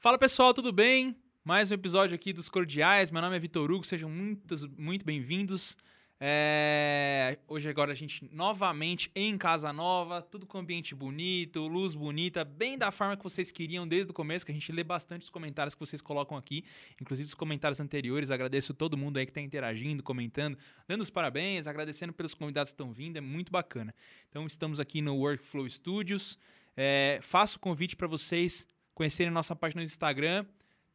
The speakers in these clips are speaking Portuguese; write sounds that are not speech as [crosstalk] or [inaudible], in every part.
Fala pessoal, tudo bem? Mais um episódio aqui dos Cordiais. Meu nome é Vitor Hugo, sejam muitos, muito bem-vindos. É, Hoje agora a gente novamente em casa nova, tudo com ambiente bonito, luz bonita, bem da forma que vocês queriam desde o começo, que a gente lê bastante os comentários que vocês colocam aqui, inclusive os comentários anteriores. Agradeço todo mundo aí que está interagindo, comentando, dando os parabéns, agradecendo pelos convidados que estão vindo, é muito bacana. Então estamos aqui no Workflow Studios. É, faço o convite para vocês conhecerem nossa página no Instagram,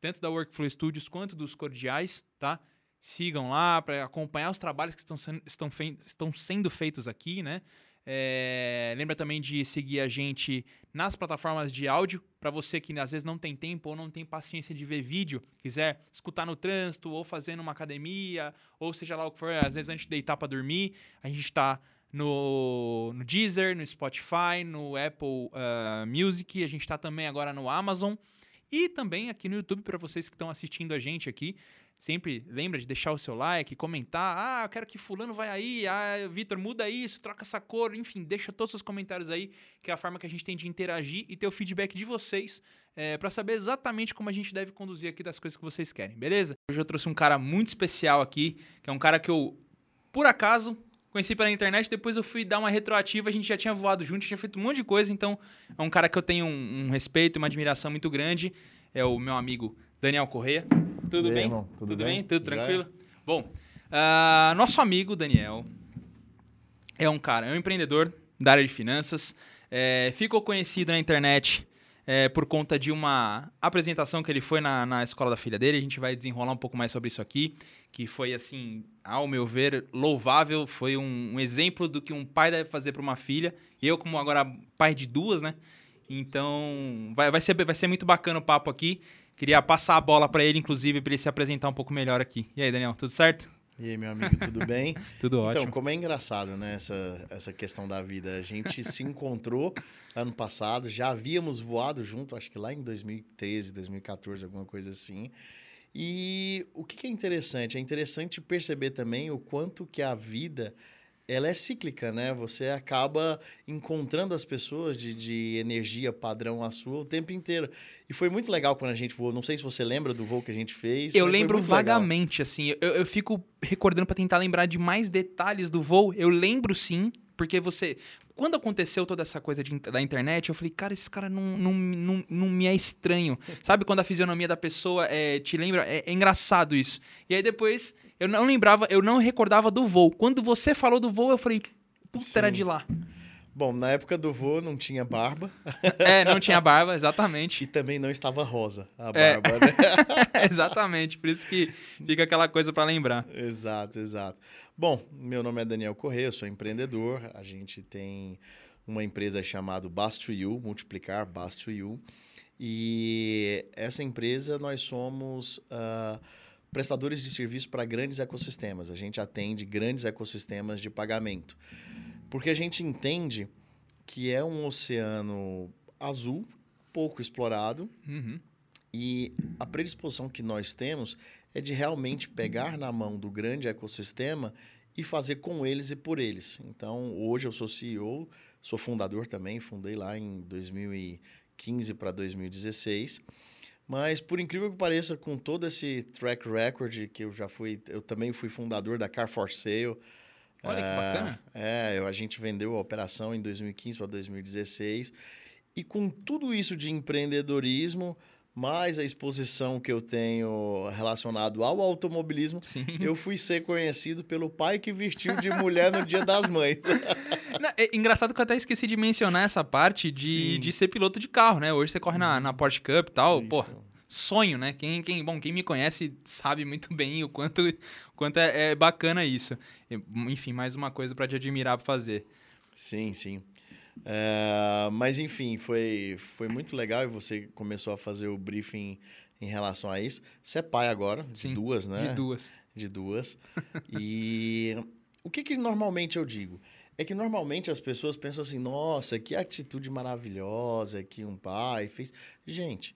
tanto da Workflow Studios quanto dos Cordiais, tá? Sigam lá para acompanhar os trabalhos que estão sendo, estão, fei- estão sendo feitos aqui, né? É, lembra também de seguir a gente nas plataformas de áudio, para você que às vezes não tem tempo ou não tem paciência de ver vídeo, quiser escutar no trânsito ou fazendo uma academia, ou seja lá o que for, às vezes antes de deitar para dormir, a gente está no, no Deezer, no Spotify, no Apple ah, Music, a gente está também agora no Amazon e também aqui no YouTube para vocês que estão assistindo a gente aqui. Sempre lembra de deixar o seu like, comentar. Ah, eu quero que fulano vai aí. Ah, Vitor, muda isso, troca essa cor. Enfim, deixa todos os comentários aí, que é a forma que a gente tem de interagir e ter o feedback de vocês para saber exatamente como a gente deve conduzir aqui das coisas que vocês querem, beleza? Hoje eu trouxe um cara muito especial aqui, que é um cara que eu, por acaso, conheci pela internet, depois eu fui dar uma retroativa, a gente já tinha voado junto, tinha feito um monte de coisa, então é um cara que eu tenho um, um respeito, uma admiração muito grande. É o meu amigo Daniel Correia. Tudo bem? irmão? Tudo bem? Tudo Já tranquilo? Bom, ah, nosso amigo Daniel é um cara, é um empreendedor da área de finanças, é, ficou conhecido na internet é, por conta de uma apresentação que ele foi na, na escola da filha dele. A gente vai desenrolar um pouco mais sobre isso aqui, que foi, assim, ao meu ver, louvável. Foi um, um exemplo do que um pai deve fazer para uma filha. Eu, como agora pai de duas, né? Então, vai, vai, ser, vai ser muito bacana o papo aqui. Queria passar a bola para ele, inclusive, para ele se apresentar um pouco melhor aqui. E aí, Daniel, tudo certo? E aí, meu amigo, tudo [laughs] bem? Tudo então, ótimo. como é engraçado, né, essa, essa questão da vida. A gente se encontrou ano passado, já havíamos voado junto, acho que lá em 2013, 2014, alguma coisa assim. E o que, que é interessante? É interessante perceber também o quanto que a vida ela é cíclica, né? Você acaba encontrando as pessoas de, de energia padrão a sua o tempo inteiro. E foi muito legal quando a gente voou. Não sei se você lembra do voo que a gente fez. Eu lembro muito legal. vagamente, assim. Eu, eu fico recordando pra tentar lembrar de mais detalhes do voo. Eu lembro sim, porque você. Quando aconteceu toda essa coisa de da internet, eu falei, cara, esse cara não, não, não, não me é estranho. [laughs] Sabe quando a fisionomia da pessoa é, te lembra? É, é engraçado isso. E aí depois, eu não lembrava, eu não recordava do voo. Quando você falou do voo, eu falei, puta, era Sim. de lá. Bom, na época do voo não tinha barba [laughs] É, não tinha barba, exatamente. e também não estava rosa a É. barba, né? [laughs] exatamente, por isso que fica aquela coisa pra lembrar. exato, exato. Bom, meu nome é Daniel Corrêa, eu sou empreendedor. A gente tem uma empresa chamada Bast You, Multiplicar Bast You. E essa empresa nós somos ah, prestadores de serviço para grandes ecossistemas. A gente atende grandes ecossistemas de pagamento. Porque a gente entende que é um oceano azul, pouco explorado, Uhum. e a predisposição que nós temos é de realmente pegar na mão do grande ecossistema e fazer com eles e por eles. Então, hoje eu sou CEO, sou fundador também, fundei lá em 2015 para 2016. Mas, por incrível que pareça, com todo esse track record que eu já fui, eu também fui fundador da Car for Sale. Olha que É, bacana. É, eu- a gente vendeu a operação em 2015 para 2016. E com tudo isso de empreendedorismo, mais a exposição que eu tenho relacionado ao automobilismo, Sim. eu fui ser conhecido pelo pai que vestiu de mulher no Dia das Mães. [laughs] Não, É engraçado que eu até esqueci de mencionar essa parte de, Sim. Uhum. de ser piloto de carro, né? Hoje você corre na, na Porsche Cup e tal. Pô, Isso. Sonho, né? Quem, quem, bom, quem me conhece sabe muito [laughs] bem o quanto, o quanto é, é bacana isso. Enfim, mais uma coisa pra te admirar pra fazer. Sim, sim. É, mas enfim, foi, foi muito legal e você começou a fazer o briefing em relação a isso. Você é pai agora, de Sim, duas, né? De duas. de duas. [laughs] e o que, que normalmente eu digo? É que normalmente as pessoas pensam assim: nossa, que atitude maravilhosa que um pai fez. Gente,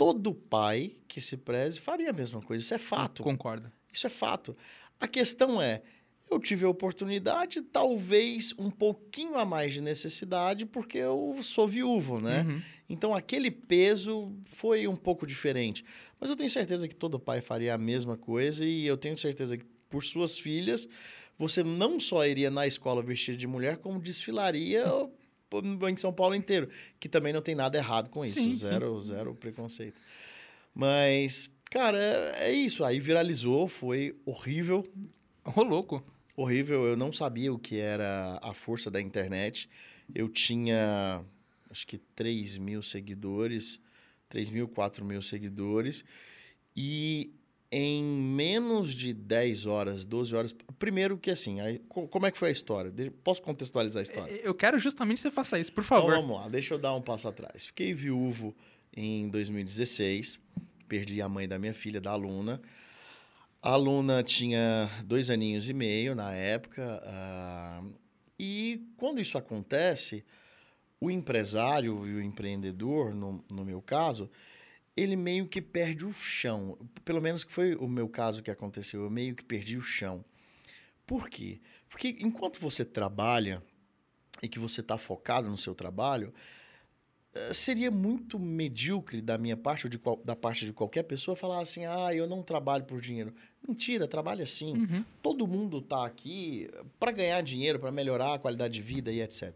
todo pai que se preze faria a mesma coisa. Isso é fato. Concordo. Isso é fato. A questão é. eu tive a oportunidade, talvez um pouquinho a mais de necessidade, porque eu sou viúvo, né? Uhum. Então aquele peso foi um pouco diferente. Mas eu tenho certeza que todo pai faria a mesma coisa e eu tenho certeza que por suas filhas você não só iria na escola vestida de mulher, como desfilaria [laughs] em São Paulo inteiro, que também não tem nada errado com isso, Sim, zero, zero preconceito. Mas, cara, é, é isso. Aí viralizou, foi horrível, Ô, louco. horrível. Eu não sabia o que era a força da internet. Eu tinha, acho que 3 mil seguidores, 3 mil, 4 mil seguidores. E em menos de 10 horas, 12 horas. Primeiro que assim, aí, co- como é que foi a história? Posso contextualizar a história? Eu quero justamente que você faça isso, por Então favor. vamos lá, deixa eu dar um passo atrás. Fiquei viúvo em 2016, perdi a mãe da minha filha, da aluna. A aluna tinha dois aninhos e meio na época. ah, e quando isso acontece, o empresário e o empreendedor, no, no meu caso, ele meio que perde o chão. Pelo menos que foi o meu caso que aconteceu. Eu meio que perdi o chão. Por quê? Porque enquanto você trabalha e que você está focado no seu trabalho, eh, seria muito medíocre da minha parte ou de qual- da parte de qualquer pessoa falar assim: ah, eu não trabalho por dinheiro. Mentira, trabalha sim. Uhum. Todo mundo está aqui para ganhar dinheiro, para melhorar a qualidade de vida e etc.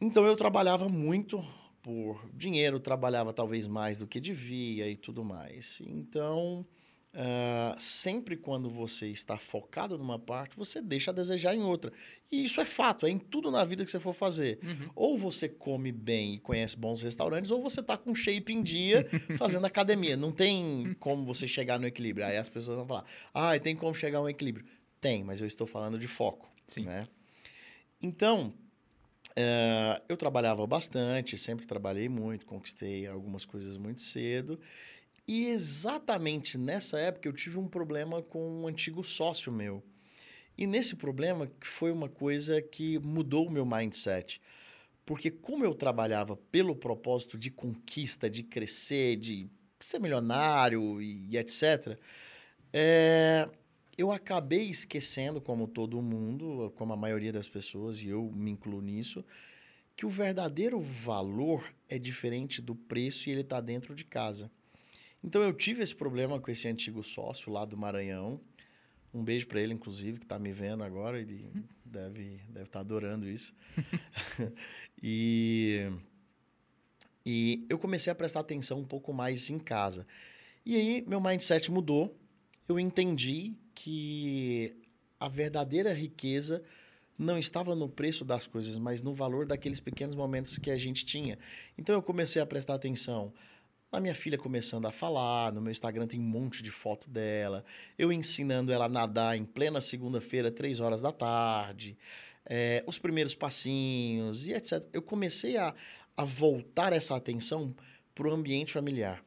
Então eu trabalhava muito por dinheiro, trabalhava talvez mais do que devia e tudo mais. Então, ah, sempre quando você está focado numa parte, você deixa a desejar em outra. E isso é fato, é em tudo na vida que você for fazer. Uhum. Ou você come bem e conhece bons restaurantes, ou você está com shape em dia [laughs] fazendo academia. Não tem como você chegar no equilíbrio. Aí as pessoas vão falar, ah, tem como chegar a um equilíbrio. Tem, mas eu estou falando de foco. Sim. Né? Então, eh, eu trabalhava bastante, sempre trabalhei muito, conquistei algumas coisas muito cedo. E exatamente nessa época eu tive um problema com um antigo sócio meu. E nesse problema foi uma coisa que mudou o meu mindset. Porque como eu trabalhava pelo propósito de conquista, de crescer, de ser milionário e, e etc., é, eu acabei esquecendo, como todo mundo, como a maioria das pessoas, e eu me incluo nisso, que o verdadeiro valor é diferente do preço e ele está dentro de casa. Então eu tive esse problema com esse antigo sócio lá do Maranhão. Um beijo para ele, inclusive, que está me vendo agora. Ele deve deve estar adorando isso. [laughs] e, e eu comecei a prestar atenção um pouco mais em casa. E aí meu mindset mudou. Eu entendi que a verdadeira riqueza não estava no preço das coisas, mas no valor daqueles pequenos momentos que a gente tinha. Então eu comecei a prestar atenção na minha filha começando a falar, no meu Instagram tem um monte de foto dela, eu ensinando ela a nadar em plena segunda-feira, três horas da tarde, é, os primeiros passinhos e etc. Eu comecei a, a voltar essa atenção para o ambiente familiar.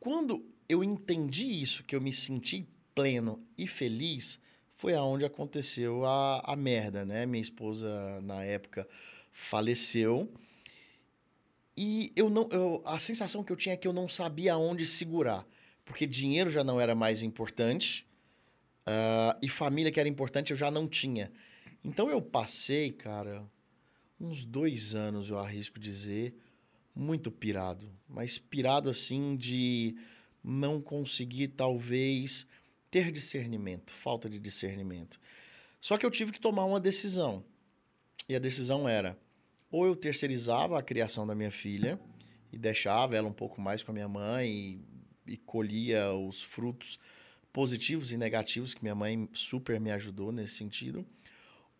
Quando eu entendi isso, que eu me senti pleno e feliz, foi aonde aconteceu a, a merda, né? Minha esposa, na época, faleceu. E eu não, eu, a sensação que eu tinha é que eu não sabia aonde segurar. Porque dinheiro já não era mais importante. ah, e família que era importante eu já não tinha. Então eu passei, cara, uns dois anos, eu arrisco dizer, muito pirado. Mas pirado assim de não conseguir, talvez, ter discernimento, falta de discernimento. Só que eu tive que tomar uma decisão. E a decisão era: ou eu terceirizava a criação da minha filha e deixava ela um pouco mais com a minha mãe e, e colhia os frutos positivos e negativos que minha mãe super me ajudou nesse sentido,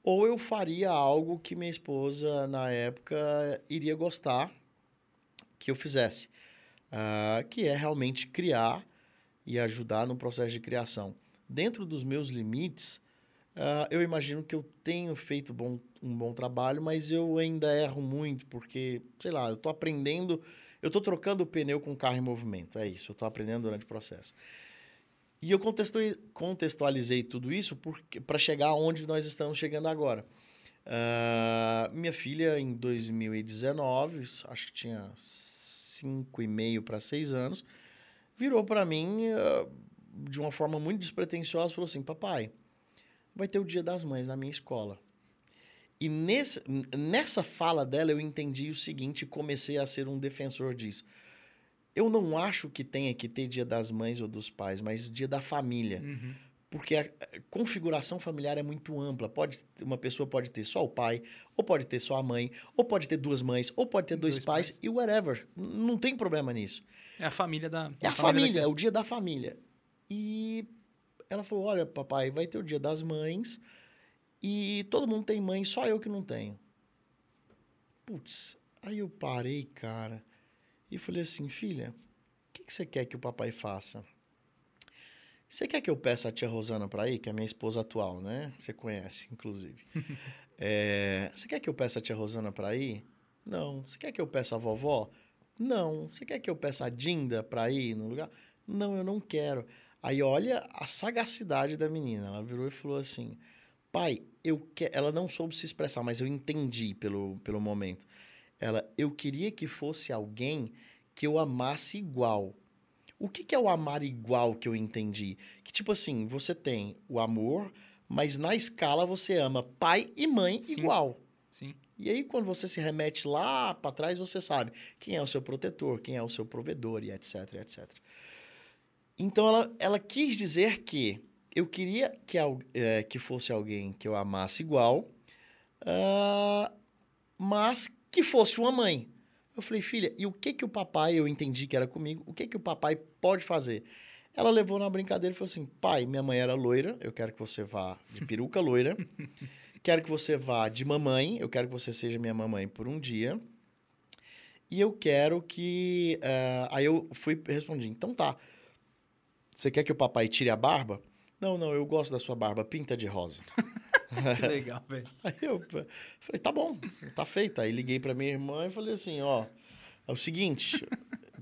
ou eu faria algo que minha esposa na época iria gostar que eu fizesse, ah, que é realmente criar e ajudar no processo de criação. Dentro dos meus limites, ah, eu imagino que eu tenho feito bom, um bom trabalho, mas eu ainda erro muito, porque, sei lá, eu estou aprendendo, eu estou trocando o pneu com o carro em movimento. É isso, eu estou aprendendo durante o processo. E eu contextu- contextualizei tudo isso para chegar onde nós estamos chegando agora. Ah, minha filha, em 2019, acho que tinha cinco e meio para seis anos, virou para mim ah, de uma forma muito despretensiosa, falou assim, papai, vai ter o Dia das Mães na minha escola. E nesse, nessa fala dela eu entendi o seguinte e comecei a ser um defensor disso. Eu não acho que tenha que ter Dia das Mães ou dos pais, mas Dia da Família. Uhum. Porque a configuração familiar é muito ampla. Pode, uma pessoa pode ter só o pai, ou pode ter só a mãe, ou pode ter duas mães, ou pode ter dois, Dois pais, pais. e whatever. Não tem problema nisso. É a família da. É a família, é o dia da família. E ela falou: Olha, papai, vai ter o dia das mães e todo mundo tem mãe, só eu que não tenho. Putz, aí eu parei, cara, e falei assim: Filha, o que, que você quer que o papai faça? Você quer que eu peça a tia Rosana pra ir, que é a minha esposa atual, né? Você conhece, inclusive. [laughs] É, você quer que eu peça a tia Rosana pra ir? Não. Você quer que eu peça a vovó? Não. Você quer que eu peça a Dinda pra ir no lugar? Não, eu não quero. Aí olha a sagacidade da menina. Ela virou e falou assim: Pai, eu que... ela não soube se expressar, mas eu entendi pelo, pelo momento. Ela, eu queria que fosse alguém que eu amasse igual. O que, que é o amar igual que eu entendi? Que tipo assim, você tem o amor, mas na escala você ama pai e mãe Sim. igual. Sim. E aí, quando você se remete lá para trás, você sabe quem é o seu protetor, quem é o seu provedor e etc, etc. Então, ela, ela quis dizer que eu queria que, eh, que fosse alguém que eu amasse igual, ah, mas que fosse uma mãe. Eu falei, filha, e o que que o papai, eu entendi que era comigo, o que que o papai pode fazer? Ela levou na brincadeira e falou assim, pai, minha mãe era loira, eu quero que você vá de peruca loira. [laughs] Quero que você vá de mamãe, eu quero que você seja minha mamãe por um dia. E eu quero que. eh, aí eu fui respondi: então tá. Você quer que o papai tire a barba? Não, não, eu gosto da sua barba, pinta de rosa. [laughs] [laughs] Que legal, velho. Aí eu falei: tá bom, tá feito. Aí liguei pra minha irmã e falei assim: ó, é o seguinte,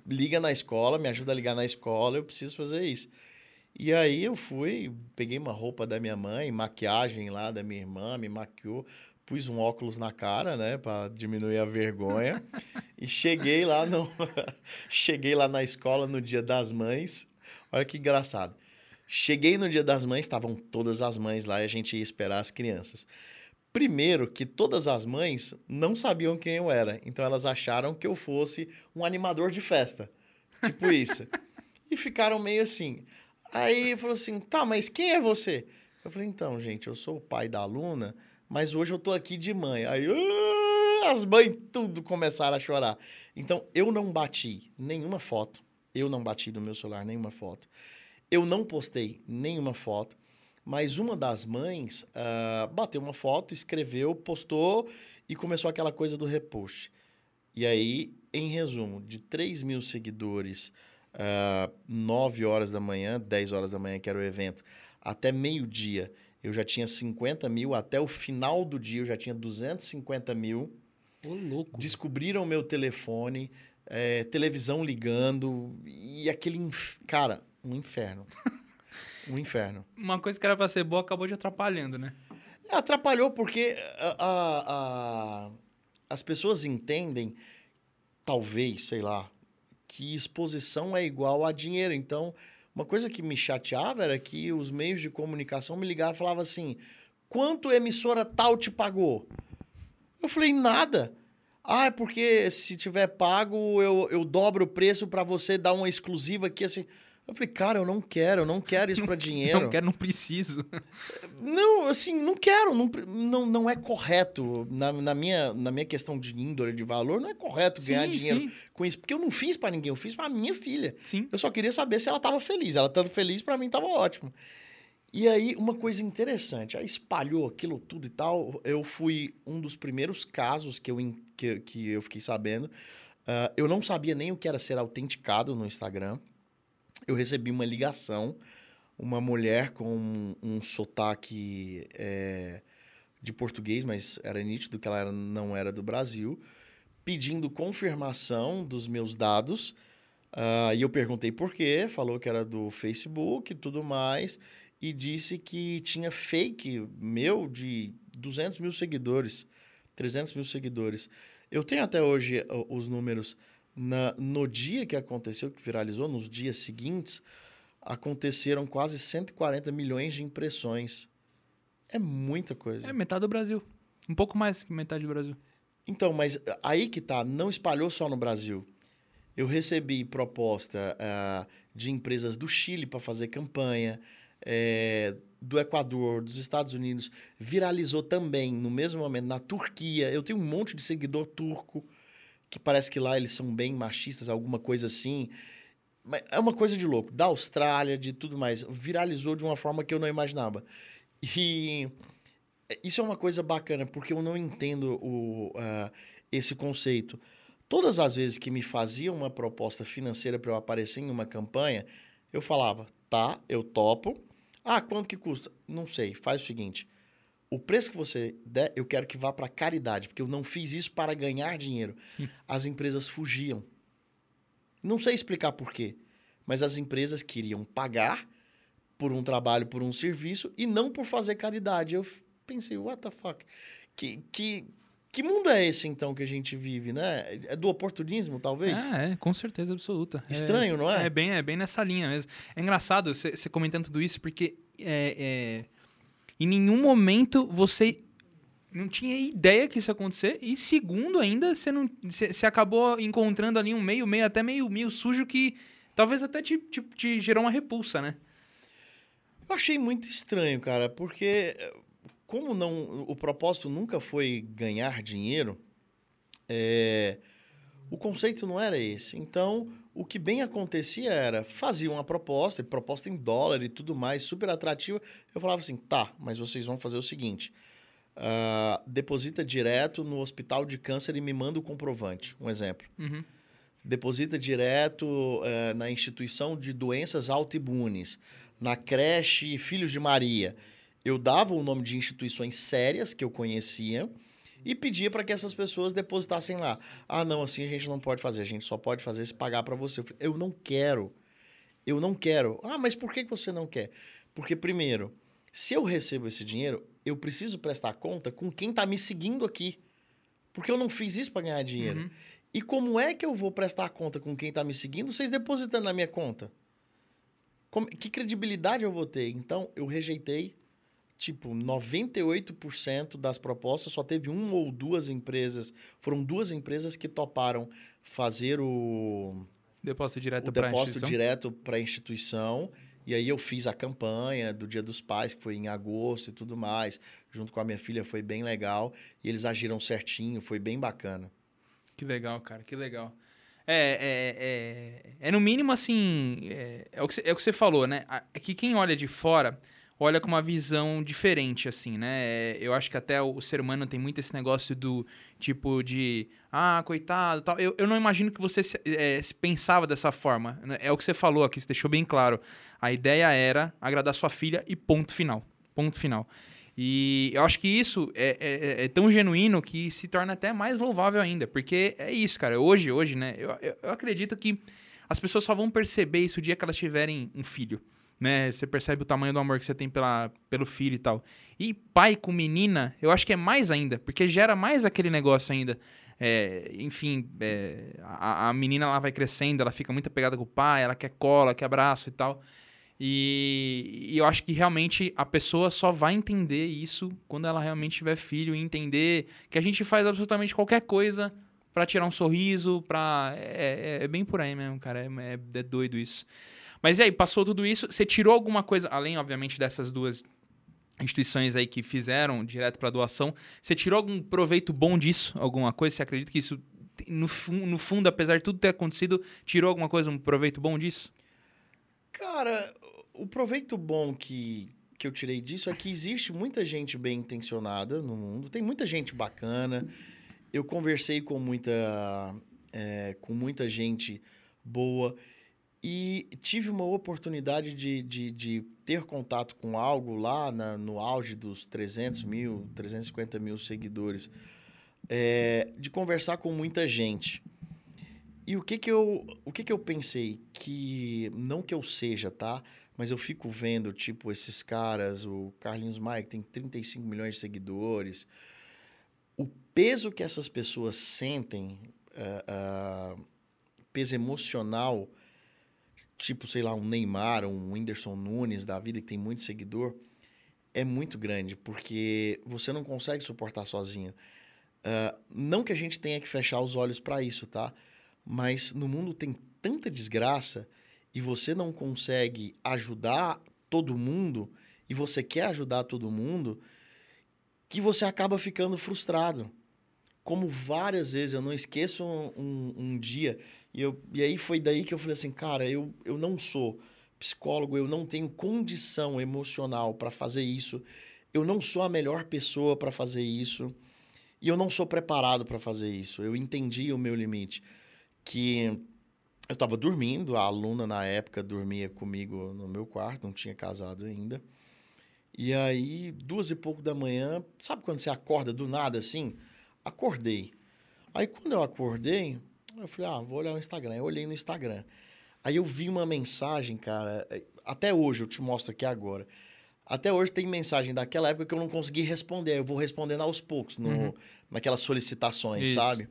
liga na escola, me ajuda a ligar na escola, eu preciso fazer isso. E aí eu fui, peguei uma roupa da minha mãe, maquiagem lá da minha irmã, me maquiou, pus um óculos na cara, né, para diminuir a vergonha. e cheguei lá no [laughs] cheguei lá na escola no Dia das Mães. Olha que engraçado. Cheguei no Dia das Mães, estavam todas as mães lá e a gente ia esperar as crianças. Primeiro que todas as mães não sabiam quem eu era, então elas acharam que eu fosse um animador de festa. Tipo isso. [laughs] e ficaram meio assim. Aí falou assim: tá, mas quem é você? Eu falei: então, gente, eu sou o pai da aluna, mas hoje eu tô aqui de mãe. Aí "Ah!" as mães tudo começaram a chorar. Então eu não bati nenhuma foto. Eu não bati no meu celular nenhuma foto. Eu não postei nenhuma foto. Mas uma das mães ah, bateu uma foto, escreveu, postou e começou aquela coisa do repost. E aí, em resumo, de 3 mil seguidores, ah, 9 horas da manhã, 10 horas da manhã, que era o evento, até meio-dia, eu já tinha 50 mil. Até o final do dia, eu já tinha 250 mil. Ô, louco. Descobriram meu telefone, eh, televisão ligando, e aquele. inf- Cara, um inferno. um inferno. Uma coisa que era pra ser boa acabou te atrapalhando, né? É, Atrapalhou porque a- a- a- as pessoas entendem, talvez, sei lá, que exposição é igual a dinheiro. Então, uma coisa que me chateava era que os meios de comunicação me ligavam e falavam assim: quanto a emissora tal te pagou? Eu falei, nada. Ah, é porque se tiver pago, eu, eu dobro o preço para você dar uma exclusiva aqui, assim. Eu falei, cara, eu não quero, eu não quero isso para [laughs] dinheiro. Não quero, não preciso. Não, assim, não quero, não, não, não é correto. Na, na, minha, na minha questão de índole, de valor, não é correto ganhar Sim, dinheiro sim. com isso. Porque eu não fiz pra ninguém, eu fiz pra minha filha. Sim. Eu só queria saber se ela tava feliz. Ela estando feliz, pra mim tava ótimo. E aí, uma coisa interessante, aí espalhou aquilo tudo e tal. Eu fui um dos primeiros casos que eu, que, que eu fiquei sabendo. Ah, eu não sabia nem o que era ser autenticado no Instagram. Eu recebi uma ligação, uma mulher com um, um sotaque é, de português, mas era nítido que ela era- não era do Brasil, pedindo confirmação dos meus dados. Ah, e eu perguntei por quê, falou que era do Facebook e tudo mais, e disse que tinha fake meu de 200 mil seguidores, 300 mil seguidores. Eu tenho até hoje ó, os números. Na, no dia que aconteceu, que viralizou, nos dias seguintes, aconteceram quase 140 milhões de impressões. É muita coisa. É metade do Brasil. Um pouco mais que metade do Brasil. Então, mas aí que tá, não espalhou só no Brasil. Eu recebi proposta uh, de empresas do Chile para fazer campanha, é, do Equador, dos Estados Unidos. Viralizou também, no mesmo momento, na Turquia. Eu tenho um monte de seguidor turco, que parece que lá eles são bem machistas, alguma coisa assim. Mas é uma coisa de louco. Da Austrália, de tudo mais. Viralizou de uma forma que eu não imaginava. E isso é uma coisa bacana, porque eu não entendo o, uh, esse conceito. Todas as vezes que me faziam uma proposta financeira para eu aparecer em uma campanha, eu falava, tá, eu topo. Ah, quanto que custa? Não sei, faz o seguinte. O preço que você der, eu quero que vá para caridade, porque eu não fiz isso para ganhar dinheiro. Sim. As empresas fugiam. Não sei explicar por quê, mas as empresas queriam pagar por um trabalho, por um serviço e não por fazer caridade. Eu pensei, what the fuck? Que, que, que mundo é esse, então, que a gente vive, né? É do oportunismo, talvez? É, é com certeza absoluta. Estranho, é, não é? É bem, é bem nessa linha mesmo. É engraçado você comentando tudo isso, porque é, é, em nenhum momento você não tinha ideia que isso ia acontecer. E segundo, ainda, você, não, você, você acabou encontrando ali um meio, meio até meio, meio sujo que talvez até te, te, te gerou uma repulsa, né? Eu achei muito estranho, cara, porque como não o propósito nunca foi ganhar dinheiro, é, o conceito não era esse. Então, o que bem acontecia era, fazia uma proposta, proposta em dólar e tudo mais, super atrativa. Eu falava assim, tá, mas vocês vão fazer o seguinte, uh, deposita direto no hospital de câncer e me manda o comprovante, um exemplo. Uhum. Deposita direto uh, na instituição de doenças autoimunes na creche Filhos de Maria, eu dava o nome de instituições sérias que eu conhecia e pedia para que essas pessoas depositassem lá. Ah, não, assim a gente não pode fazer, a gente só pode fazer se pagar para você. Eu, falei, eu não quero. Eu não quero. Ah, mas por que você não quer? Porque, primeiro, se eu recebo esse dinheiro, eu preciso prestar conta com quem está me seguindo aqui. Porque eu não fiz isso para ganhar dinheiro. Uhum. E como é que eu vou prestar conta com quem está me seguindo, vocês depositando na minha conta? Como, que credibilidade eu vou ter? Então, eu rejeitei. Tipo, 98% das propostas só teve uma ou duas empresas. Foram duas empresas que toparam fazer o. Depósito direto para a instituição. direto para a instituição. E aí eu fiz a campanha do Dia dos Pais, que foi em agosto e tudo mais. Junto com a minha filha, foi bem legal. E eles agiram certinho, foi bem bacana. Que legal, cara, que legal. É, é, é, é, no mínimo assim. É, é, o que, é o que você falou, né? É que quem olha de fora olha com uma visão diferente, assim, né? É, eu acho que até o ser humano tem muito esse negócio do tipo de. Ah, coitado tal. Eu, eu não imagino que você se, é, se pensava dessa forma. Né? É o que você falou aqui, você deixou bem claro. A ideia era agradar sua filha e ponto final. Ponto final. E eu acho que isso é, é, é, é, tão genuíno que se torna até mais louvável ainda. Porque é isso, cara. Hoje, hoje, né? Eu, eu, eu acredito que as pessoas só vão perceber isso o dia que elas tiverem um filho. Né? Você percebe o tamanho do amor que você tem pela, pelo filho e tal. E pai com menina, eu acho que é mais ainda, porque gera mais aquele negócio ainda. É, enfim, é, a, a menina ela vai crescendo, ela fica muito apegada com o pai, ela quer cola, quer abraço e tal. E, e, eu acho que realmente a pessoa só vai entender isso quando ela realmente tiver filho e entender que a gente faz absolutamente qualquer coisa para tirar um sorriso, para é, é, é, bem por aí mesmo, cara. É, é, é, doido isso. Mas e aí, passou tudo isso, você tirou alguma coisa, além, obviamente, dessas duas instituições aí que fizeram direto para doação, você tirou algum proveito bom disso? Alguma coisa? Você acredita que isso, no, no fundo, apesar de tudo ter acontecido, tirou alguma coisa, um proveito bom disso? Cara, o proveito bom que, que eu tirei disso é que existe muita gente bem intencionada no mundo, tem muita gente bacana. Eu conversei com muita, é, com muita gente boa e tive uma oportunidade de, de, de ter contato com algo lá na, no auge dos 300 mil, 350 mil seguidores, é, de conversar com muita gente. E o que que eu, o que que eu pensei? Que, não que eu seja, tá? Mas eu fico vendo, tipo, esses caras, o Carlinhos Maia, que tem 35 milhões de seguidores, o peso que essas pessoas sentem, uh, uh, peso emocional, tipo, sei lá, um Neymar, um Whindersson Nunes da vida, que tem muito seguidor, é muito grande, porque você não consegue suportar sozinho. Uh, não que a gente tenha que fechar os olhos para isso, tá? Mas no mundo tem tanta desgraça e você não consegue ajudar todo mundo e você quer ajudar todo mundo que você acaba ficando frustrado. Como várias vezes, eu não esqueço um, um, um dia, e, eu, e aí foi daí que eu falei assim, cara, eu, eu não sou psicólogo, eu não tenho condição emocional para fazer isso, eu não sou a melhor pessoa para fazer isso, e eu não sou preparado para fazer isso. Eu entendi o meu limite, que eu estava dormindo, a aluna na época dormia comigo no meu quarto, não tinha casado ainda. E aí, duas e pouco da manhã, sabe quando você acorda do nada assim? Acordei. Aí quando eu acordei, eu falei, ah, vou olhar o Instagram. Eu olhei no Instagram. Aí eu vi uma mensagem, cara, é, até hoje, eu te mostro aqui agora. Até hoje tem mensagem daquela época que eu não consegui responder. Eu vou respondendo aos poucos, no, uhum. naquelas solicitações, Isso. sabe?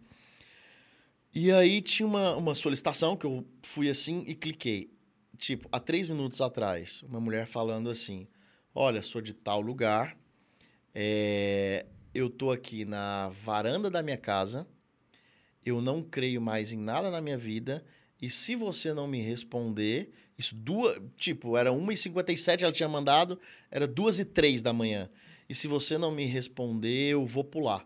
E aí tinha uma, uma solicitação que eu fui assim e cliquei. Tipo, há três minutos atrás, uma mulher falando assim: Olha, sou de tal lugar, é, eu tô aqui na varanda da minha casa, eu não creio mais em nada na minha vida, e se você não me responder, isso duas, tipo, era 1h57 ela tinha mandado, era 2h03 da manhã. E se você não me responder, eu vou pular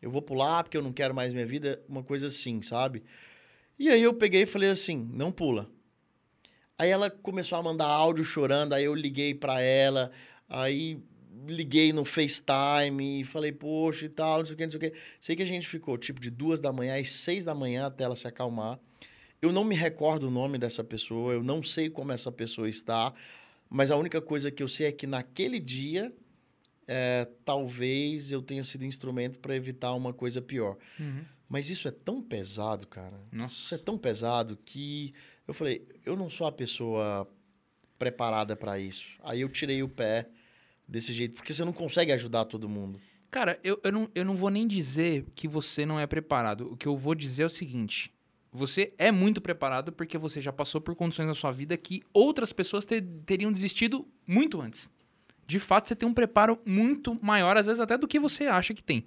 eu vou pular porque eu não quero mais minha vida, uma coisa assim, sabe? E aí eu peguei e falei assim, não pula. Aí ela começou a mandar áudio chorando, aí eu liguei para ela, aí liguei no FaceTime e falei, poxa e tal, não sei o que, não sei o que. Sei que a gente ficou tipo de duas da manhã às seis da manhã até ela se acalmar. Eu não me recordo o nome dessa pessoa, eu não sei como essa pessoa está, mas a única coisa que eu sei é que naquele dia é, talvez eu tenha sido instrumento para evitar uma coisa pior. Uhum. Mas isso é tão pesado, cara. Nossa. Isso é tão pesado que eu falei, eu não sou a pessoa preparada para isso. Aí eu tirei o pé desse jeito, porque você não consegue ajudar todo mundo. Cara, eu, eu, não, eu não vou nem dizer que você não é preparado. O que eu vou dizer é o seguinte: você é muito preparado porque você já passou por condições na sua vida que outras pessoas ter, teriam desistido muito antes de fato você tem um preparo muito maior, às vezes até do que você acha que tem.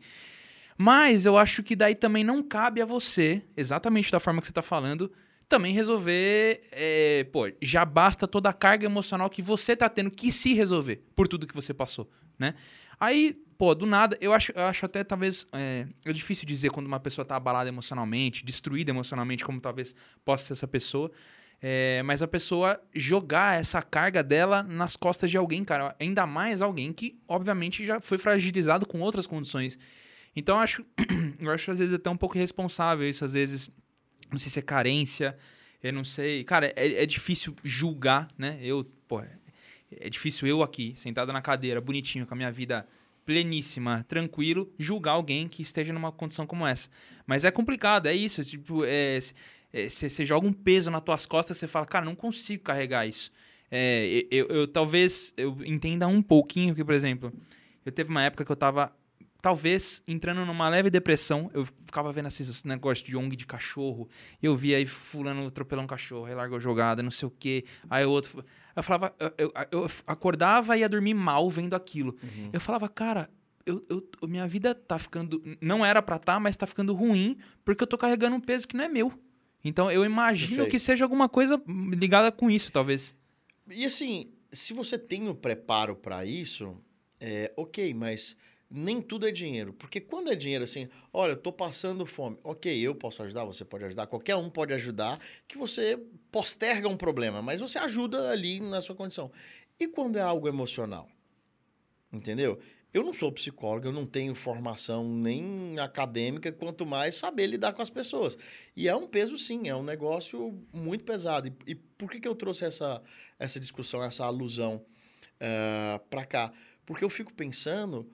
Mas eu acho que daí também não cabe a você, exatamente da forma que você está falando, também resolver. É, pô, já basta toda a carga emocional que você está tendo que se resolver por tudo que você passou, né? Aí, pô, do nada, eu acho, eu acho até talvez. É, é difícil dizer quando uma pessoa está abalada emocionalmente, destruída emocionalmente, como talvez possa ser essa pessoa. É, mas a pessoa jogar essa carga dela nas costas de alguém, cara. Ainda mais alguém que, obviamente, já foi fragilizado com outras condições. Então, eu acho, [clears throat] eu acho às vezes até um pouco irresponsável isso. Às vezes, não sei se é carência, eu não sei. Cara, é, é difícil julgar, né? Eu, pô, é difícil eu aqui, sentado na cadeira, bonitinho, com a minha vida pleníssima, tranquilo, julgar alguém que esteja numa condição como essa. Mas é complicado, é isso. Tipo, é, você é, joga um peso nas tuas costas, você fala, cara, não consigo carregar isso. É, eu, eu, eu, talvez eu entenda um pouquinho que, por exemplo, eu teve uma época que eu tava, talvez, entrando numa leve depressão. Eu ficava vendo esses negócios de ONG de cachorro. Eu via aí fulano atropelando um cachorro, aí largou jogada, não sei o quê. Aí o outro. Eu falava, eu, eu, eu acordava e ia dormir mal vendo aquilo. Uhum. Eu falava, cara, eu, eu, minha vida tá ficando. Não era pra tá, mas tá ficando ruim porque eu tô carregando um peso que não é meu. Então eu imagino Perfeito. que seja alguma coisa ligada com isso, talvez. E assim, se você tem o preparo para isso, é ok, mas nem tudo é dinheiro. Porque quando é dinheiro assim, olha, eu tô passando fome. Ok, eu posso ajudar, você pode ajudar, qualquer um pode ajudar, que você posterga um problema, mas você ajuda ali na sua condição. E quando é algo emocional? Entendeu? Eu não sou psicólogo, eu não tenho formação nem acadêmica, quanto mais saber lidar com as pessoas. E é um peso, sim, é um negócio muito pesado. E, e por que, que eu trouxe essa, essa discussão, essa alusão uh, eh, para cá? Porque eu fico pensando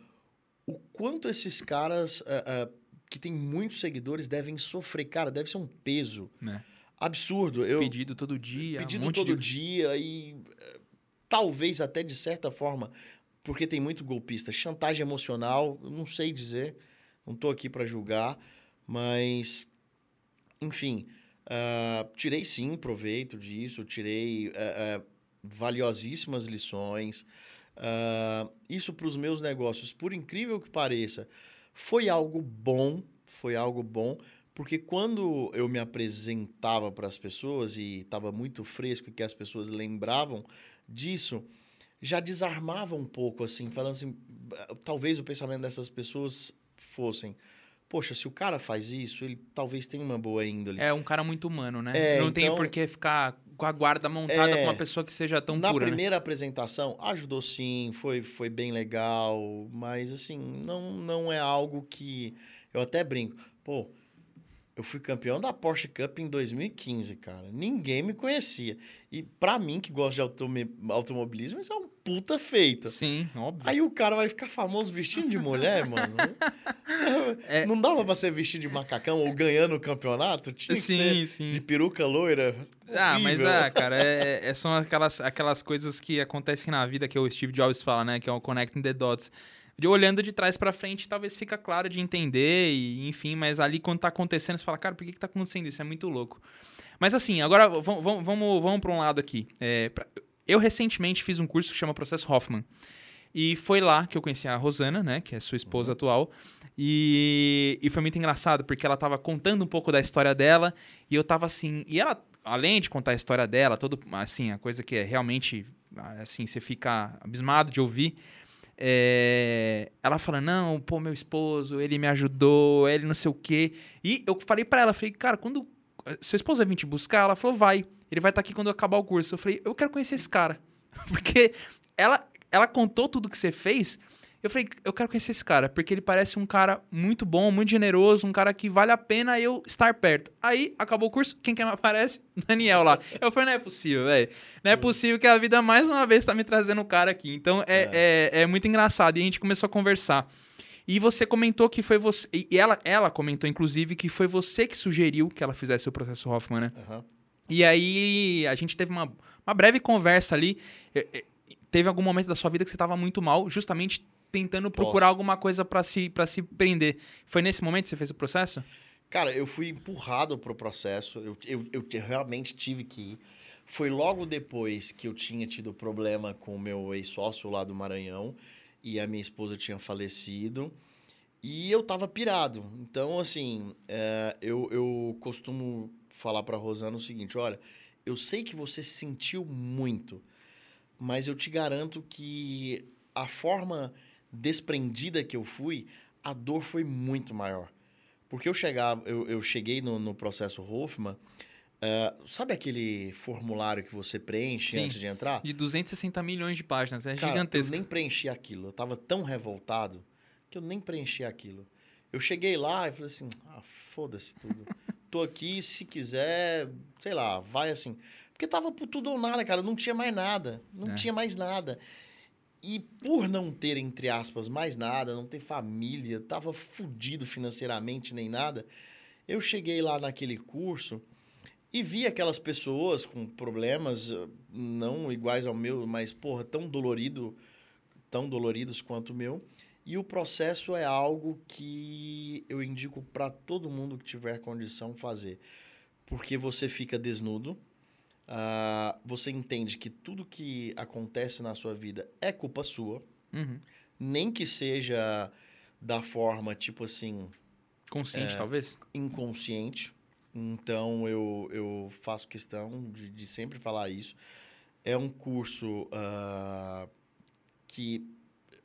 o quanto esses caras uh, uh, que têm muitos seguidores devem sofrer. Cara, deve ser um peso é. absurdo. Eu, pedido todo dia. Pedido um todo de... dia e talvez até de certa forma porque tem muito golpista. Chantagem emocional, não sei dizer, não estou aqui para julgar, mas, enfim, uh, tirei sim proveito disso, tirei uh, uh, valiosíssimas lições. Uh, isso para os meus negócios, por incrível que pareça, foi algo bom, foi algo bom, porque quando eu me apresentava para as pessoas e estava muito fresco e que as pessoas lembravam disso, já desarmava um pouco, assim, falando assim, talvez o pensamento dessas pessoas fossem, poxa, se o cara faz isso, ele talvez tenha uma boa índole. É um cara muito humano, né? É, Não tem então- por que ficar com a guarda montada É. com uma pessoa que seja tão Na pura, né? primeira apresentação, ajudou sim, foi, foi bem legal, mas assim, não, não é algo que. Eu até brinco. Pô, eu fui campeão da Porsche Cup em 2015, cara. Ninguém me conhecia. E pra mim, que gosta de automobilismo, isso é um puta feito. Sim, óbvio. Aí o cara vai ficar famoso vestindo de mulher, [laughs] mano. É. Não dava pra ser vestido de macacão ou ganhando o campeonato? Tinha Sim, sim. de peruca loira. Ah, mas é, [laughs] cara, é, é- são aquelas, aquelas coisas que acontecem na vida que o Steve Jobs fala, né? Que é o connecting the dots. De olhando de trás pra frente, talvez fica claro de entender, e enfim, mas ali quando tá acontecendo, você fala, cara, por que, que tá acontecendo isso? É muito louco. Mas assim, agora vamos, vamos, vamos, pra um lado aqui. É, pra- eu recentemente fiz um curso que chama Processo Hoffman. E foi lá que eu conheci a Rosana, né? Que é sua esposa atual. E, e foi muito engraçado, porque ela tava contando um pouco da história dela. E eu tava assim. E ela, além de contar a história dela, todo, assim, a coisa que é realmente. Assim, você fica abismado de ouvir. é, ela fala: Não, pô, meu esposo, ele me ajudou, ele não sei o quê. E eu falei pra ela: falei, cara, quando seu esposo vai vir te buscar? Ela falou: Vai. Ele vai estar aqui quando eu acabar o curso. Eu falei: Eu quero conhecer esse cara. [laughs] Porque ela, ela contou tudo que você fez. Eu falei, eu quero conhecer esse cara, porque ele parece um cara muito bom, muito generoso, um cara que vale a pena eu estar perto. Aí, acabou o curso, quem que [laughs] aparece? Daniel lá. Eu falei, não é possível, velho. Não é possível que a vida, mais uma vez, tá me trazendo um cara aqui. Então, é, é. é muito engraçado. E a gente começou a conversar. E você comentou que foi você... E ela, ela comentou, inclusive, que foi você que sugeriu que ela fizesse o processo Hoffman, né? Aham. E aí a gente teve uma, uma breve conversa ali. Teve algum momento da sua vida que você estava muito mal, justamente tentando procurar Posso. alguma coisa para se, pra se prender. Foi nesse momento que você fez o processo? Cara, eu fui empurrado pro processo. Eu, eu, eu te- realmente tive que ir. Foi logo depois que eu tinha tido problema com o meu ex-sócio lá do Maranhão e a minha esposa tinha falecido. E eu tava pirado. Então, assim, é, eu, eu costumo falar pra Rosana o seguinte: olha, eu sei que você sentiu muito, mas eu te garanto que a forma desprendida que eu fui, a dor foi muito maior. Porque eu, chegava, eu, eu cheguei no, no processo Hoffman, eh, sabe aquele formulário que você preenche Sim. antes de entrar? De 260 milhões de páginas, é Cara, gigantesco. eu nem preenchi aquilo. Eu tava tão revoltado que eu nem preenchi aquilo. Eu cheguei lá e falei assim, ah, foda-se tudo. [laughs] Tô aqui, se quiser, sei lá, vai assim. Porque tava por tudo ou nada, cara. Não tinha mais nada. Não É. tinha mais nada. E por não ter, entre aspas, mais nada, não ter família, tava fudido financeiramente nem nada, eu cheguei lá naquele curso e vi aquelas pessoas com problemas eh, não iguais ao meu, mas, porra, tão dolorido, tão doloridos quanto o meu. E o processo é algo que eu indico para todo mundo que tiver condição fazer. Porque você fica desnudo, ah, você entende que tudo que acontece na sua vida é culpa sua, Uhum. nem que seja da forma, tipo assim, Consciente, É. talvez? inconsciente. Então eu, eu faço questão de, de sempre falar isso. É um curso ah, que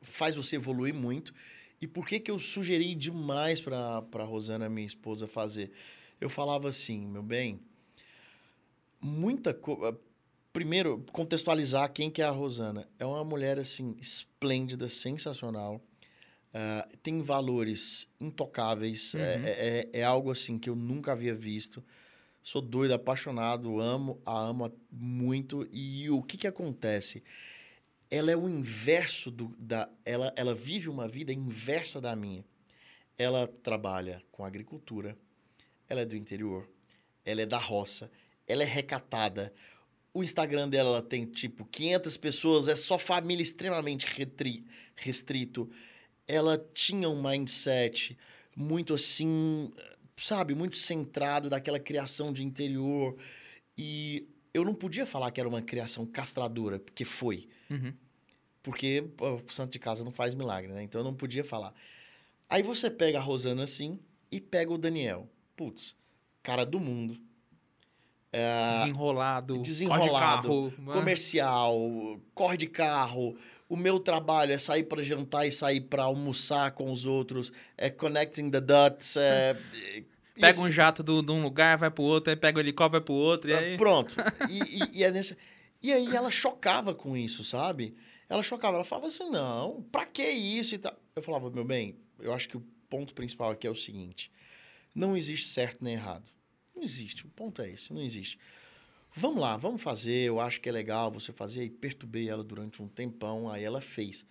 faz você evoluir muito. E por que, que eu sugeri demais para a Rosana, minha esposa, fazer? Eu falava assim, meu bem, muita coisa. Primeiro, contextualizar quem que é a Rosana. É uma mulher, assim, esplêndida, sensacional. Ah, tem valores intocáveis. É- Uhum. É, é, é algo, assim, que eu nunca havia visto. Sou doido, apaixonado, amo, a amo muito. E o que que acontece? Ela é o inverso do, da... Ela, ela vive uma vida inversa da minha. Ela trabalha com agricultura. Ela é do interior. Ela é da roça. Ela é recatada. O Instagram dela ela tem, tipo, 500 pessoas. É só família extremamente retri- restrito. Ela tinha um mindset muito assim, sabe? Muito centrado daquela criação de interior. E eu não podia falar que era uma criação castradora, porque foi. Uhum. porque o santo de casa não faz milagre, né? Então eu não podia falar. Aí você pega a Rosana assim e pega o Daniel. Putz, cara do mundo. É, Desenrolado. desenrolado, corre de carro, comercial, corre de carro. O meu trabalho é sair para jantar e sair para almoçar com os outros, é connecting the dots, é... Pega assim, um jato do- de um lugar, vai pro outro, aí pega o helicóptero, vai pro outro, e Ah, aí... Pronto. [laughs] E, e- e é nesse... e aí ela chocava com isso, sabe? Ela chocava, ela falava assim, não, pra que isso e tal? Eu falava, meu bem, eu acho que o ponto principal aqui é o seguinte, não existe certo nem errado. Não existe, o ponto é esse, não existe. Vamos lá, vamos fazer, eu acho que é legal você fazer. E perturbei ela durante um tempão, aí ela fez.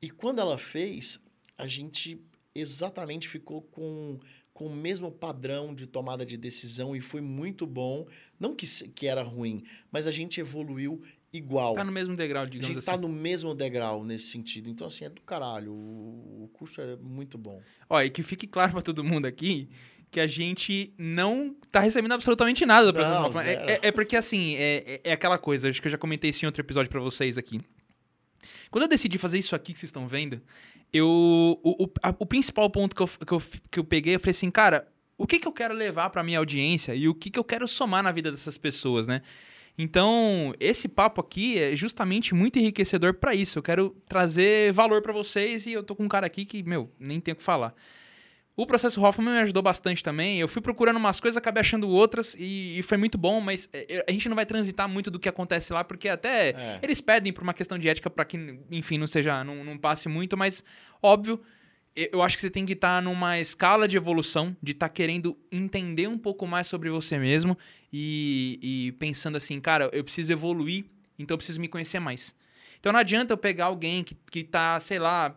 E quando ela fez, a gente exatamente ficou com, com o mesmo padrão de tomada de decisão e foi muito bom. Não que, que era ruim, mas a gente evoluiu igual. Tá no mesmo degrau, a digamos gente assim. tá no mesmo degrau nesse sentido. Então, assim, é do caralho. O, o curso é muito bom. Ó, e que fique claro pra todo mundo aqui que a gente não tá recebendo absolutamente nada do Não, processo Hoffman. É, é- é porque, assim, é, é- é aquela coisa, acho que eu já comentei isso em outro episódio pra vocês aqui. Quando eu decidi fazer isso aqui que vocês estão vendo, eu. O, o, a- o principal ponto que eu, que, eu, que eu peguei, eu falei assim, cara, o que, que eu quero levar pra minha audiência e o que, que eu quero somar na vida dessas pessoas, né? Então, esse papo aqui é justamente muito enriquecedor pra isso. Eu quero trazer valor pra vocês e eu tô com um cara aqui que, meu, nem tenho o que falar. O processo Hoffman me ajudou bastante também. Eu fui procurando umas coisas, acabei achando outras e, e foi muito bom, mas é, a gente não vai transitar muito do que acontece lá, porque até É. eles pedem por uma questão de ética para que, enfim, não seja, não, não passe muito, mas óbvio, eu acho que você tem que estar numa escala de evolução, de estar querendo entender um pouco mais sobre você mesmo e, e pensando assim, cara, eu preciso evoluir, então eu preciso me conhecer mais. Então não adianta eu pegar alguém que, que tá, sei lá,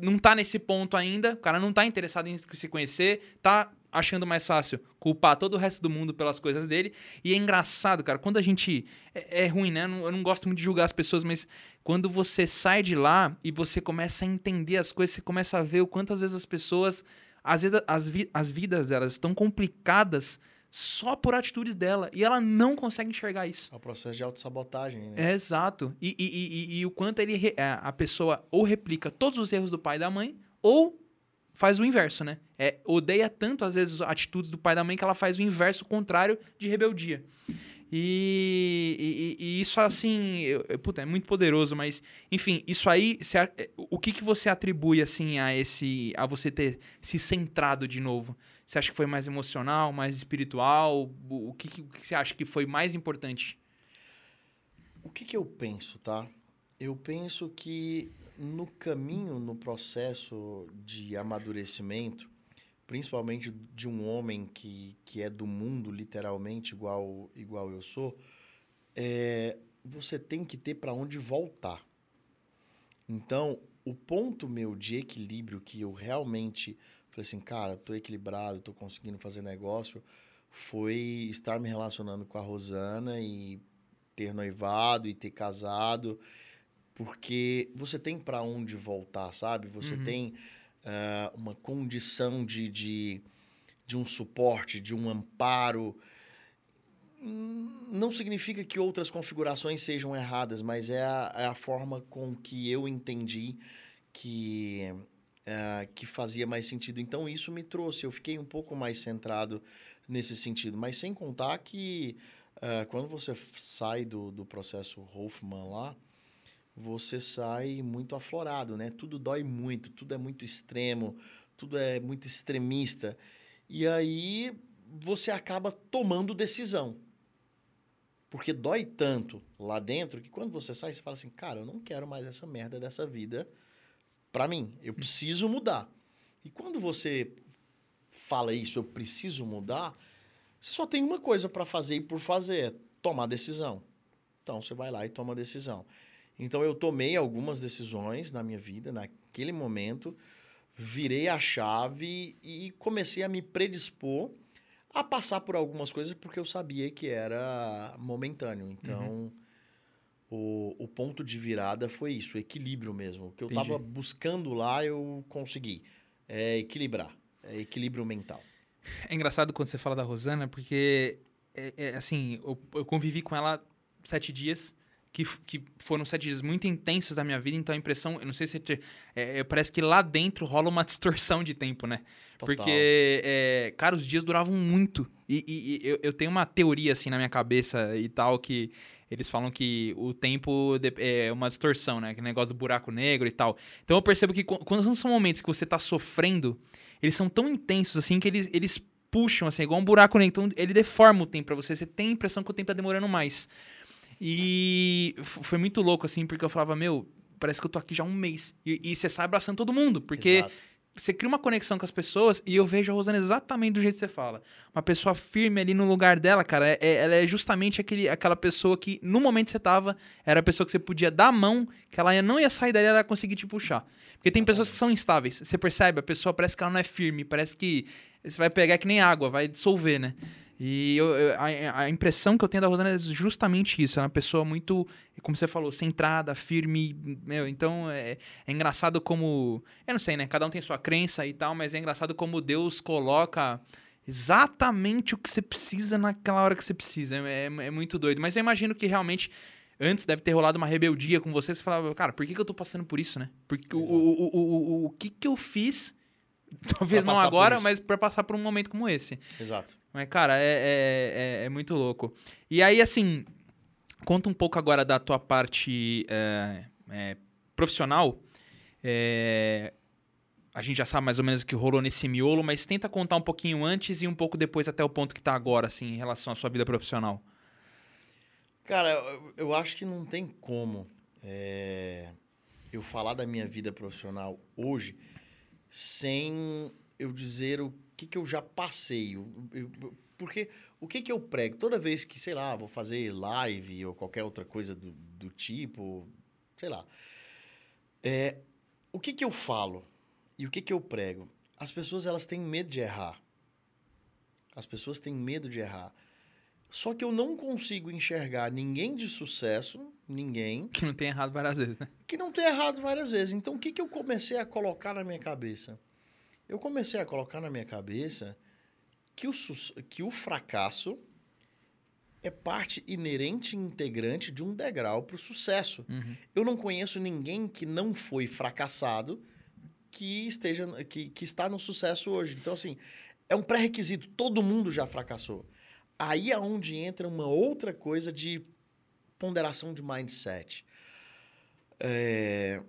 não tá nesse ponto ainda, o cara não tá interessado em se conhecer, tá achando mais fácil culpar todo o resto do mundo pelas coisas dele. E é engraçado, cara, quando a gente. É, é ruim, né? Eu não, eu não gosto muito de julgar as pessoas, mas quando você sai de lá e você começa a entender as coisas, você começa a ver o quantas vezes as pessoas. Às vezes as, vi- as vidas delas estão complicadas só por atitudes dela. E ela não consegue enxergar isso. É o processo de autossabotagem, né? É, exato. E, e- e- e- o quanto ele é, a pessoa ou replica todos os erros do pai e da mãe, ou faz o inverso, né? É, odeia tanto, às vezes, as atitudes do pai e da mãe que ela faz o inverso o contrário de rebeldia. E, e- e- isso, assim, eu- puta, é muito poderoso, mas, enfim, isso aí, o que, que você atribui, assim, a esse, a você ter se centrado de novo? Você acha que foi mais emocional, mais espiritual? O o que, que, o que você acha que foi mais importante? O que, que eu penso, tá? Eu penso que no caminho, no processo de amadurecimento, principalmente de um homem que, que é do mundo, literalmente, igual, igual eu sou, é, você tem que ter para onde voltar. Então, o ponto meu de equilíbrio que eu realmente falei assim, cara, tô equilibrado, tô conseguindo fazer negócio, foi estar me relacionando com a Rosana e ter noivado e ter casado, porque você tem para onde voltar, sabe? Você Uhum. tem ah, uma condição de, de, de um suporte, de um amparo. Hum, Não significa que outras configurações sejam erradas, mas é a, é a forma com que eu entendi que, ah, que fazia mais sentido. Então, isso me trouxe. Eu fiquei um pouco mais centrado nesse sentido. Mas sem contar que ah, quando você sai do, do processo Hoffman lá, você sai muito aflorado, né? Tudo dói muito, tudo é muito extremo, tudo é muito extremista. E aí você acaba tomando decisão. Porque dói tanto lá dentro que quando você sai, você fala assim: cara, eu não quero mais essa merda dessa vida pra mim. Eu preciso mudar. E quando você fala isso, eu preciso mudar, você só tem uma coisa pra fazer e por fazer: é tomar decisão. Então você vai lá e toma a decisão. Então eu tomei algumas decisões na minha vida, naquele momento, virei a chave e comecei a me predispor a passar por algumas coisas porque eu sabia que era momentâneo. Então, o, o ponto de virada foi isso, o equilíbrio mesmo. O que eu estava buscando lá, eu consegui. É equilibrar, é equilíbrio mental. É engraçado quando você fala da Rosana, porque, é, é, assim, eu, eu convivi com ela sete dias, que, que foram sete dias muito intensos da minha vida, então a impressão, eu não sei se é, é, parece que lá dentro rola uma [laughs] distorção de tempo, né? Total. Porque, é, cara, os dias duravam muito. E, e, e eu, eu, tenho uma teoria assim na minha cabeça e tal que eles falam que o tempo é uma distorção, né? Que negócio do buraco negro e tal. Então eu percebo que quando são momentos que você tá sofrendo, eles são tão intensos assim que eles, eles puxam, assim, igual um buraco negro. Então ele deforma o tempo pra você. Você tem a impressão que o tempo tá demorando mais. E foi muito louco, assim, porque eu falava, meu, parece que eu tô aqui já há um mês. E, e você sai abraçando todo mundo, porque Exato. você cria uma conexão com as pessoas e eu vejo a Rosana exatamente do jeito que você fala. Uma pessoa firme ali no lugar dela, cara, é, é, ela é justamente aquele, aquela pessoa que, no momento que você tava, era a pessoa que você podia dar a mão, que ela não ia sair dali, ela ia conseguir te puxar. Porque tem pessoas que são instáveis. Você percebe? A pessoa parece que ela não é firme, parece que você vai pegar que nem água, vai dissolver, né? E eu, eu, a, a, impressão que eu tenho da Rosana é justamente isso. Ela é uma pessoa muito, como você falou, centrada, firme. Meu, então é, é, engraçado como. Eu não sei, né? Cada um tem sua crença e tal, mas é engraçado como Deus coloca exatamente o que você precisa naquela hora que você precisa. É, é, é muito doido. Mas eu imagino que realmente. Antes deve ter rolado uma rebeldia com você. Você falava, cara, por que, que eu tô passando por isso, né? Porque o, o, o, o, o que, que eu fiz [laughs] Talvez não agora, mas para passar por um momento como esse. Exato. Mas, cara, é, é, é, é, muito louco. E aí, assim, conta um pouco agora da tua parte é, é profissional. É, a gente já sabe mais ou menos o que rolou nesse miolo, mas tenta contar um pouquinho antes e um pouco depois até o ponto que tá agora, assim, em relação à sua vida profissional. Cara, eu, eu acho que não tem como é, eu falar da minha vida profissional hoje sem eu dizer o que, que eu já passei. Eu, eu, porque o que, que eu prego? Toda vez que, sei lá, vou fazer live ou qualquer outra coisa do, do tipo, sei lá. É, o que, que eu falo e o que, que eu prego? As pessoas elas têm medo de errar. As pessoas têm medo de errar. Só que eu não consigo enxergar ninguém de sucesso, ninguém. Que não tem errado várias vezes, né? Que não tem errado várias vezes. Então, o que, que eu comecei a colocar na minha cabeça? Eu comecei a colocar na minha cabeça que o, que o fracasso é parte inerente e integrante de um degrau para o sucesso. Uhum. Eu não conheço ninguém que não foi fracassado que esteja que, que está no sucesso hoje. Então, assim, é um pré-requisito. Todo mundo já fracassou. Aí é onde entra uma outra coisa de ponderação de mindset. É...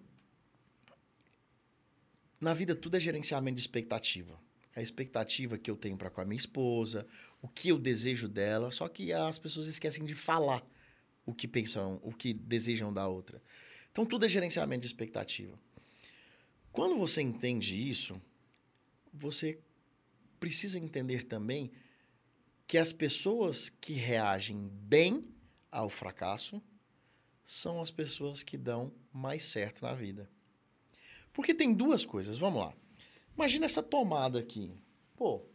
Na vida, tudo é gerenciamento de expectativa. É a expectativa que eu tenho para com a minha esposa, o que eu desejo dela, só que as pessoas esquecem de falar o que pensam, o que desejam da outra. Então, tudo é gerenciamento de expectativa. Quando você entende isso, você precisa entender também que as pessoas que reagem bem ao fracasso são as pessoas que dão mais certo na vida. Porque tem duas coisas, vamos lá. Imagina essa tomada aqui. Pô,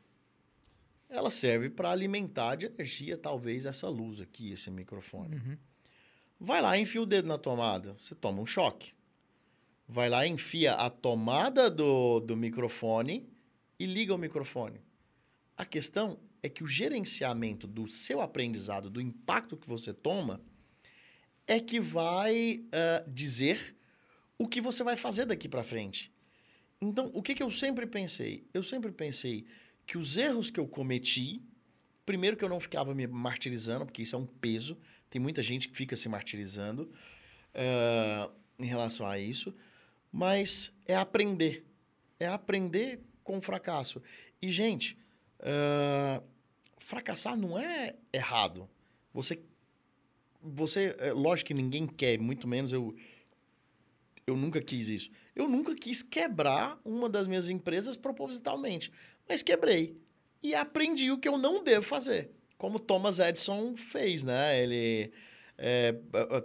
ela serve para alimentar de energia, talvez, essa luz aqui, esse microfone. Uhum. Vai lá, enfia o dedo na tomada, você toma um choque. Vai lá, enfia a tomada do, do microfone e liga o microfone. A questão é que o gerenciamento do seu aprendizado, do impacto que você toma, é que vai uh, dizer o que você vai fazer daqui para frente. Então, o que, que eu sempre pensei? Eu sempre pensei que os erros que eu cometi, primeiro que eu não ficava me martirizando, porque isso é um peso, tem muita gente que fica se martirizando uh, em relação a isso, mas é aprender. É aprender com o fracasso. E, gente, uh, fracassar não é errado. Você, você, é, lógico que ninguém quer, muito menos eu, eu nunca quis isso. Eu nunca quis quebrar uma das minhas empresas propositalmente, mas quebrei e aprendi o que eu não devo fazer, como Thomas Edison fez, né? Ele é,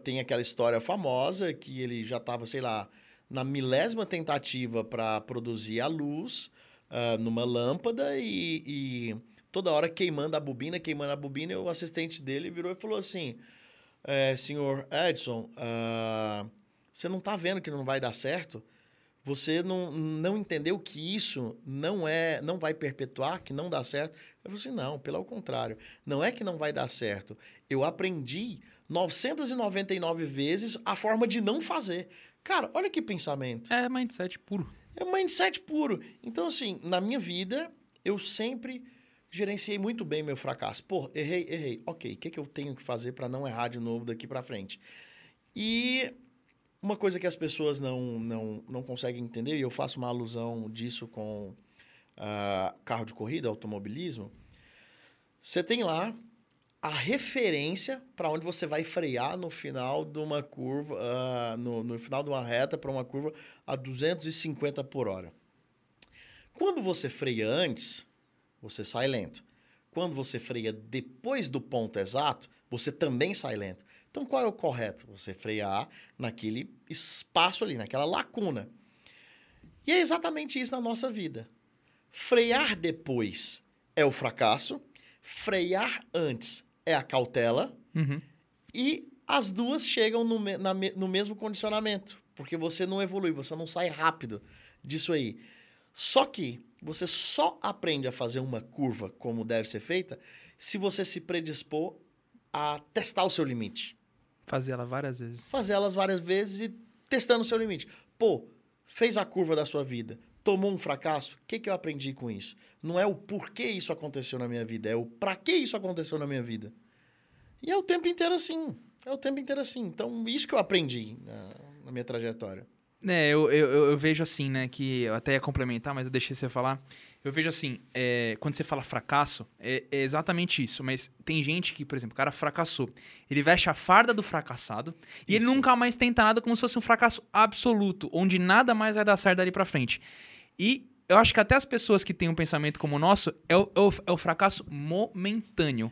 tem aquela história famosa que ele já estava, sei lá, na milésima tentativa para produzir a luz uh, numa lâmpada e, e toda hora queimando a bobina, queimando a bobina, e o assistente dele virou e falou assim: é, Senhor Edson, uh, você não está vendo que não vai dar certo? Você não, não entendeu que isso não é não vai perpetuar, que não dá certo? Eu falei assim: não, pelo contrário. Não é que não vai dar certo. Eu aprendi 999 vezes a forma de não fazer. Cara, olha que pensamento. É mindset puro. É mindset puro. Então, assim, na minha vida, eu sempre gerenciei muito bem meu fracasso. Pô, errei, errei. Ok, o que, que eu tenho que fazer para não errar de novo daqui para frente? E uma coisa que as pessoas não, não, não conseguem entender, e eu faço uma alusão disso com uh, carro de corrida, automobilismo, você tem lá a referência para onde você vai frear no final de uma curva, uh, no, no final de uma reta para uma curva a 250 por hora. Quando você freia antes, você sai lento. Quando você freia depois do ponto exato, você também sai lento. Então, qual é o correto? Você frear naquele espaço ali, naquela lacuna. E é exatamente isso na nossa vida. Frear depois é o fracasso, frear antes é a cautela, uhum. e as duas chegam no, na, no mesmo condicionamento, porque você não evolui, você não sai rápido disso aí. Só que você só aprende a fazer uma curva como deve ser feita se você se predispor a testar o seu limite. Fazer ela várias vezes. Fazer elas várias vezes e testando o seu limite. Pô, fez a curva da sua vida, tomou um fracasso, o que, que eu aprendi com isso? Não é o porquê isso aconteceu na minha vida, é o para que isso aconteceu na minha vida. E é o tempo inteiro assim. É o tempo inteiro assim. Então, isso que eu aprendi na, na minha trajetória. É, eu, eu, eu, vejo assim, né, que eu até ia complementar, mas eu deixei você falar. Eu vejo assim, é, quando você fala fracasso, é, é, exatamente isso. Mas tem gente que, por exemplo, o cara fracassou. Ele veste a farda do fracassado isso. e ele nunca mais tenta nada como se fosse um fracasso absoluto, onde nada mais vai dar certo dali pra frente. E eu acho que até as pessoas que têm um pensamento como o nosso é o, é o, é o fracasso momentâneo.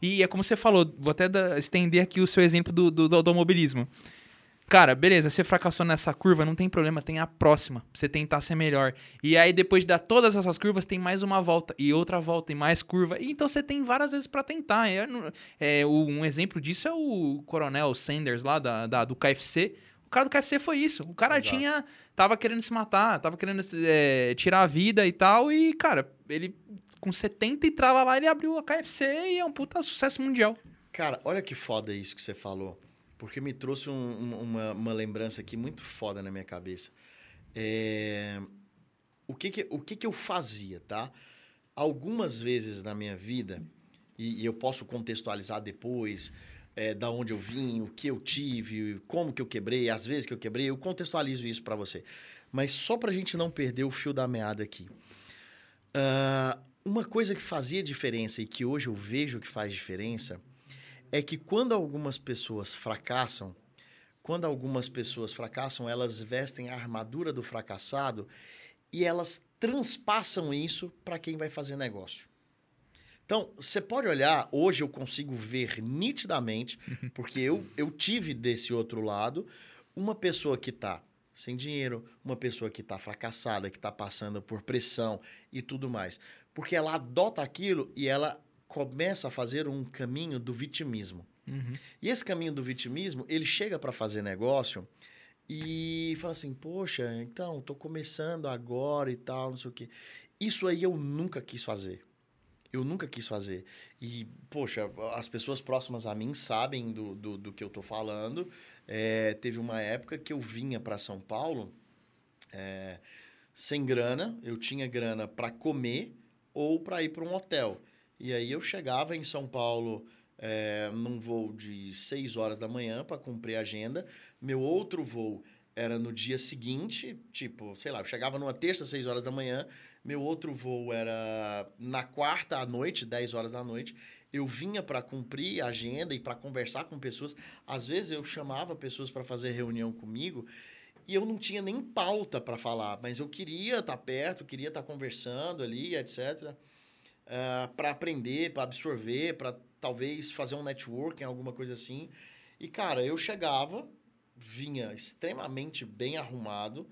E é como você falou, vou até da, estender aqui o seu exemplo do, do, do automobilismo. Cara, beleza, você fracassou nessa curva, não tem problema, tem a próxima, pra você tentar ser melhor. E aí, depois de dar todas essas curvas, tem mais uma volta, e outra volta, e mais curva. E então você tem várias vezes para tentar. É, é, um exemplo disso é o Coronel Sanders lá da, da do KFC. O cara do KFC foi isso. O cara Exato. tinha. Tava querendo se matar, tava querendo é, tirar a vida e tal. E, cara, ele com 70 e trava lá, ele abriu a KFC e é um puta sucesso mundial. Cara, olha que foda isso que você falou. Porque me trouxe um, uma, uma, lembrança aqui muito foda na minha cabeça. É... O, que, que, o que, que eu fazia, tá? Algumas vezes na minha vida, e, e eu posso contextualizar depois, é, da onde eu vim, o que eu tive, como que eu quebrei, as vezes que eu quebrei, eu contextualizo isso para você. Mas só para a gente não perder o fio da meada aqui. Uh, uma coisa que fazia diferença e que hoje eu vejo que faz diferença é que quando algumas pessoas fracassam, quando algumas pessoas fracassam, elas vestem a armadura do fracassado e elas transpassam isso para quem vai fazer negócio. Então, você pode olhar, hoje eu consigo ver nitidamente, [laughs] porque eu, eu tive desse outro lado, uma pessoa que está sem dinheiro, uma pessoa que está fracassada, que está passando por pressão e tudo mais. Porque ela adota aquilo e ela começa a fazer um caminho do vitimismo. Uhum. E esse caminho do vitimismo, ele chega para fazer negócio e fala assim: Poxa, então, estou começando agora e tal, não sei o quê. Isso aí eu nunca quis fazer. Eu nunca quis fazer. E, poxa, as pessoas próximas a mim sabem do, do, do que eu tô falando. É, teve uma época que eu vinha para São Paulo é, sem grana. Eu tinha grana para comer ou para ir para um hotel. E aí eu chegava em São Paulo é, num voo de 6 horas da manhã para cumprir a agenda. Meu outro voo era no dia seguinte, tipo, sei lá, eu chegava numa terça, 6 horas da manhã, meu outro voo era na quarta à noite, 10 horas da noite. Eu vinha para cumprir a agenda e para conversar com pessoas. Às vezes eu chamava pessoas para fazer reunião comigo e eu não tinha nem pauta para falar, mas eu queria estar tá perto, queria estar tá conversando ali, etc. Uh, para aprender, para absorver, para talvez fazer um networking, alguma coisa assim. E, cara, eu chegava, vinha extremamente bem arrumado,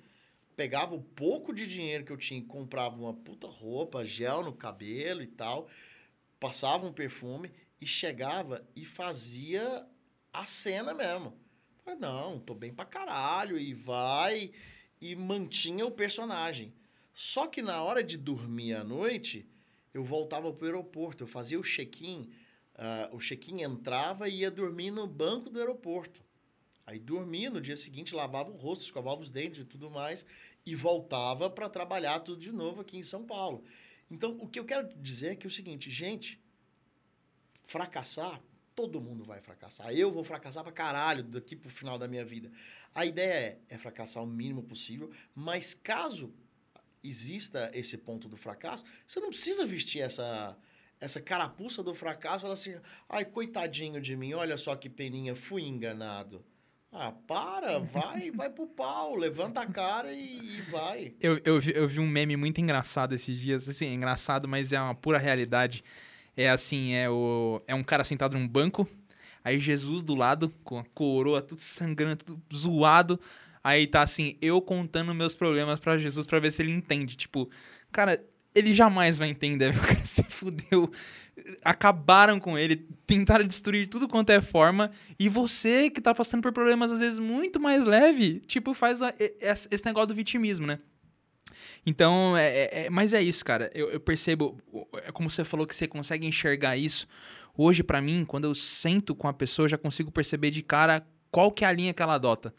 pegava o pouco de dinheiro que eu tinha e comprava uma puta roupa, gel no cabelo e tal, passava um perfume e chegava e fazia a cena mesmo. Falei, não, tô bem pra caralho, e vai, e mantinha o personagem. Só que na hora de dormir à noite, eu voltava pro aeroporto, eu fazia o check-in Uh, o check-in entrava e ia dormir no banco do aeroporto. Aí dormia, no dia seguinte lavava o rosto, escovava os dentes e tudo mais, e voltava para trabalhar tudo de novo aqui em São Paulo. Então, o que eu quero dizer é que é o seguinte, gente, fracassar, todo mundo vai fracassar. Eu vou fracassar para caralho daqui pro final da minha vida. A ideia é, é fracassar o mínimo possível, mas caso exista esse ponto do fracasso, você não precisa vestir essa essa carapuça do fracasso, falar assim, ai, coitadinho de mim, olha só que peninha, fui enganado. Ah, para, [laughs] vai, vai pro pau, levanta a cara e, e vai. Eu, eu, vi, eu vi um meme muito engraçado esses dias, assim, é engraçado, mas é uma pura realidade. É assim, é, o, é um cara sentado num banco, aí Jesus do lado, com a coroa, tudo sangrando, tudo zoado. Aí tá assim, eu contando meus problemas para Jesus para ver se ele entende. Tipo, cara, ele jamais vai entender. [laughs] O cara se fudeu. Acabaram com ele, tentaram destruir de tudo quanto é forma. E você que tá passando por problemas, às vezes, muito mais leve, tipo, faz esse negócio do vitimismo, né? Então, é, é, é, mas é isso, cara. Eu, eu, percebo, é como você falou que você consegue enxergar isso. Hoje, para mim, quando eu sento com a pessoa, eu já consigo perceber de cara qual que é a linha que ela adota.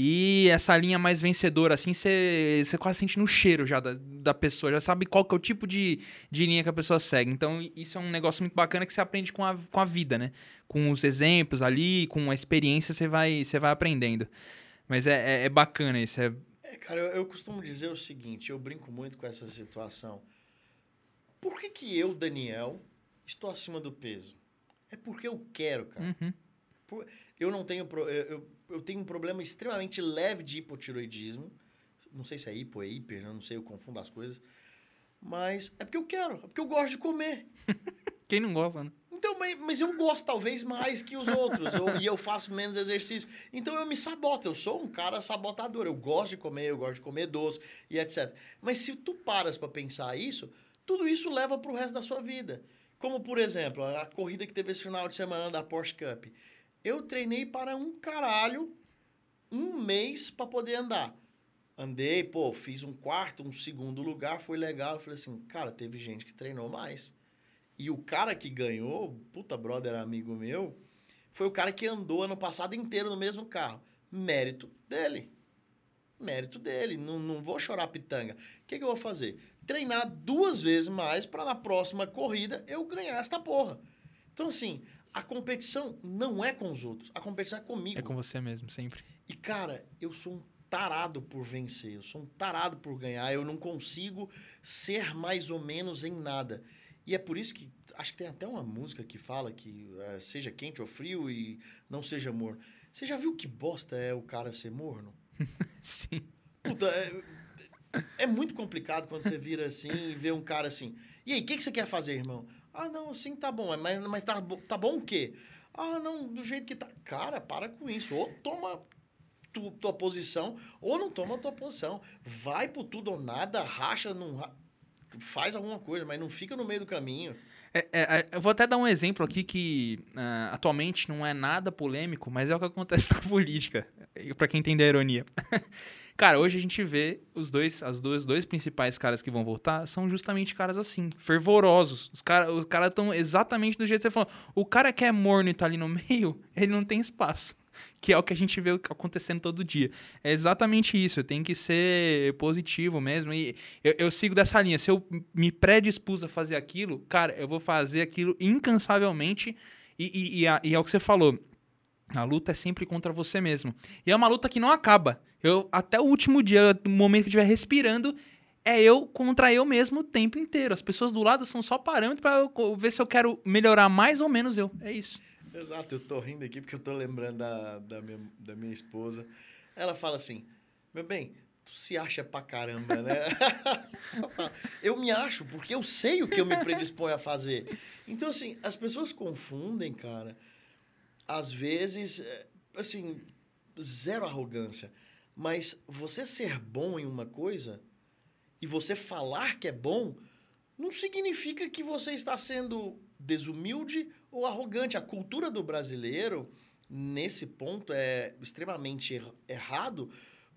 E essa linha mais vencedora, assim, você quase sente no cheiro já da, da pessoa, já sabe qual que é o tipo de, de linha que a pessoa segue. Então, isso é um negócio muito bacana que você aprende com a, com a vida, né? Com os exemplos ali, com a experiência, você vai, você vai aprendendo. Mas é, é, é bacana isso. É... é cara, eu, eu, costumo dizer o seguinte, eu brinco muito com essa situação. Por que que eu, Daniel, estou acima do peso? É porque eu quero, cara. Uhum. Por, eu não tenho... Eu, eu, eu tenho um problema extremamente leve de hipotiroidismo. Não sei se é hipo, é hiper, não sei, eu confundo as coisas. Mas é porque eu quero, é porque eu gosto de comer. [laughs] Quem não gosta, né? Então, mas, eu gosto talvez mais que os outros. eu, e eu faço menos exercício. Então eu me saboto. Eu sou um cara sabotador. Eu gosto de comer, eu gosto de comer doce e etc. Mas se tu paras para pensar isso, tudo isso leva para o resto da sua vida. Como, por exemplo, a corrida que teve esse final de semana da Porsche Cup. Eu treinei para um caralho um mês para poder andar. Andei, pô, fiz um quarto, um segundo lugar, foi legal. Eu falei assim, cara, teve gente que treinou mais. E o cara que ganhou, puta brother, amigo meu, foi o cara que andou ano passado inteiro no mesmo carro. Mérito dele. Mérito dele. Não, não vou chorar pitanga. O que, que eu vou fazer? Treinar duas vezes mais para na próxima corrida eu ganhar esta porra. Então, assim, a competição não é com os outros, a competição é comigo. É com você mesmo, sempre. E, cara, eu sou um tarado por vencer, eu sou um tarado por ganhar, eu não consigo ser mais ou menos em nada. E é por isso que acho que tem até uma música que fala que é, seja quente ou frio e não seja morno. Você já viu que bosta é o cara ser morno? [laughs] Sim. Puta, é, é, muito complicado quando você vira assim e vê um cara assim. E aí, o que, que você quer fazer, irmão? Ah, não, assim tá bom. Mas, mas tá, tá bom o quê? Ah, não, do jeito que tá. Cara, para com isso. Ou toma tu, tua posição, ou não toma tua posição. Vai por tudo ou nada, racha, não, faz alguma coisa, mas não fica no meio do caminho. É, é, é eu vou até dar um exemplo aqui que uh, atualmente não é nada polêmico, mas é o que acontece [laughs] na política, para quem entender a ironia. [laughs] Cara, hoje a gente vê os dois, as duas, dois principais caras que vão voltar são justamente caras assim, fervorosos. Os caras os cara estão exatamente do jeito que você falou. O cara que é morno e tá ali no meio, [laughs] ele não tem espaço. Que é o que a gente vê acontecendo todo dia. É exatamente isso. Tenho que ser positivo mesmo. E eu, eu sigo dessa linha. Se eu me predispus a fazer aquilo, cara, eu vou fazer aquilo incansavelmente. E, e, e, e é o que você falou a luta é sempre contra você mesmo. E é uma luta que não acaba. Eu até o último dia, no momento que eu estiver respirando, é eu contra eu mesmo o tempo inteiro. As pessoas do lado são só parâmetros para ver se eu quero melhorar mais ou menos eu. É isso. Exato, eu tô rindo aqui porque eu tô lembrando da, da, minha, da minha esposa. Ela fala assim: Meu bem, tu se acha pra caramba, né? [laughs] eu me acho, porque eu sei o que eu me predisponho a fazer. Então, assim, as pessoas confundem, cara às vezes, é, assim, zero arrogância. Mas você ser bom em uma coisa e você falar que é bom, não significa que você está sendo desumilde ou arrogante. A cultura do brasileiro, nesse ponto, é extremamente er errado,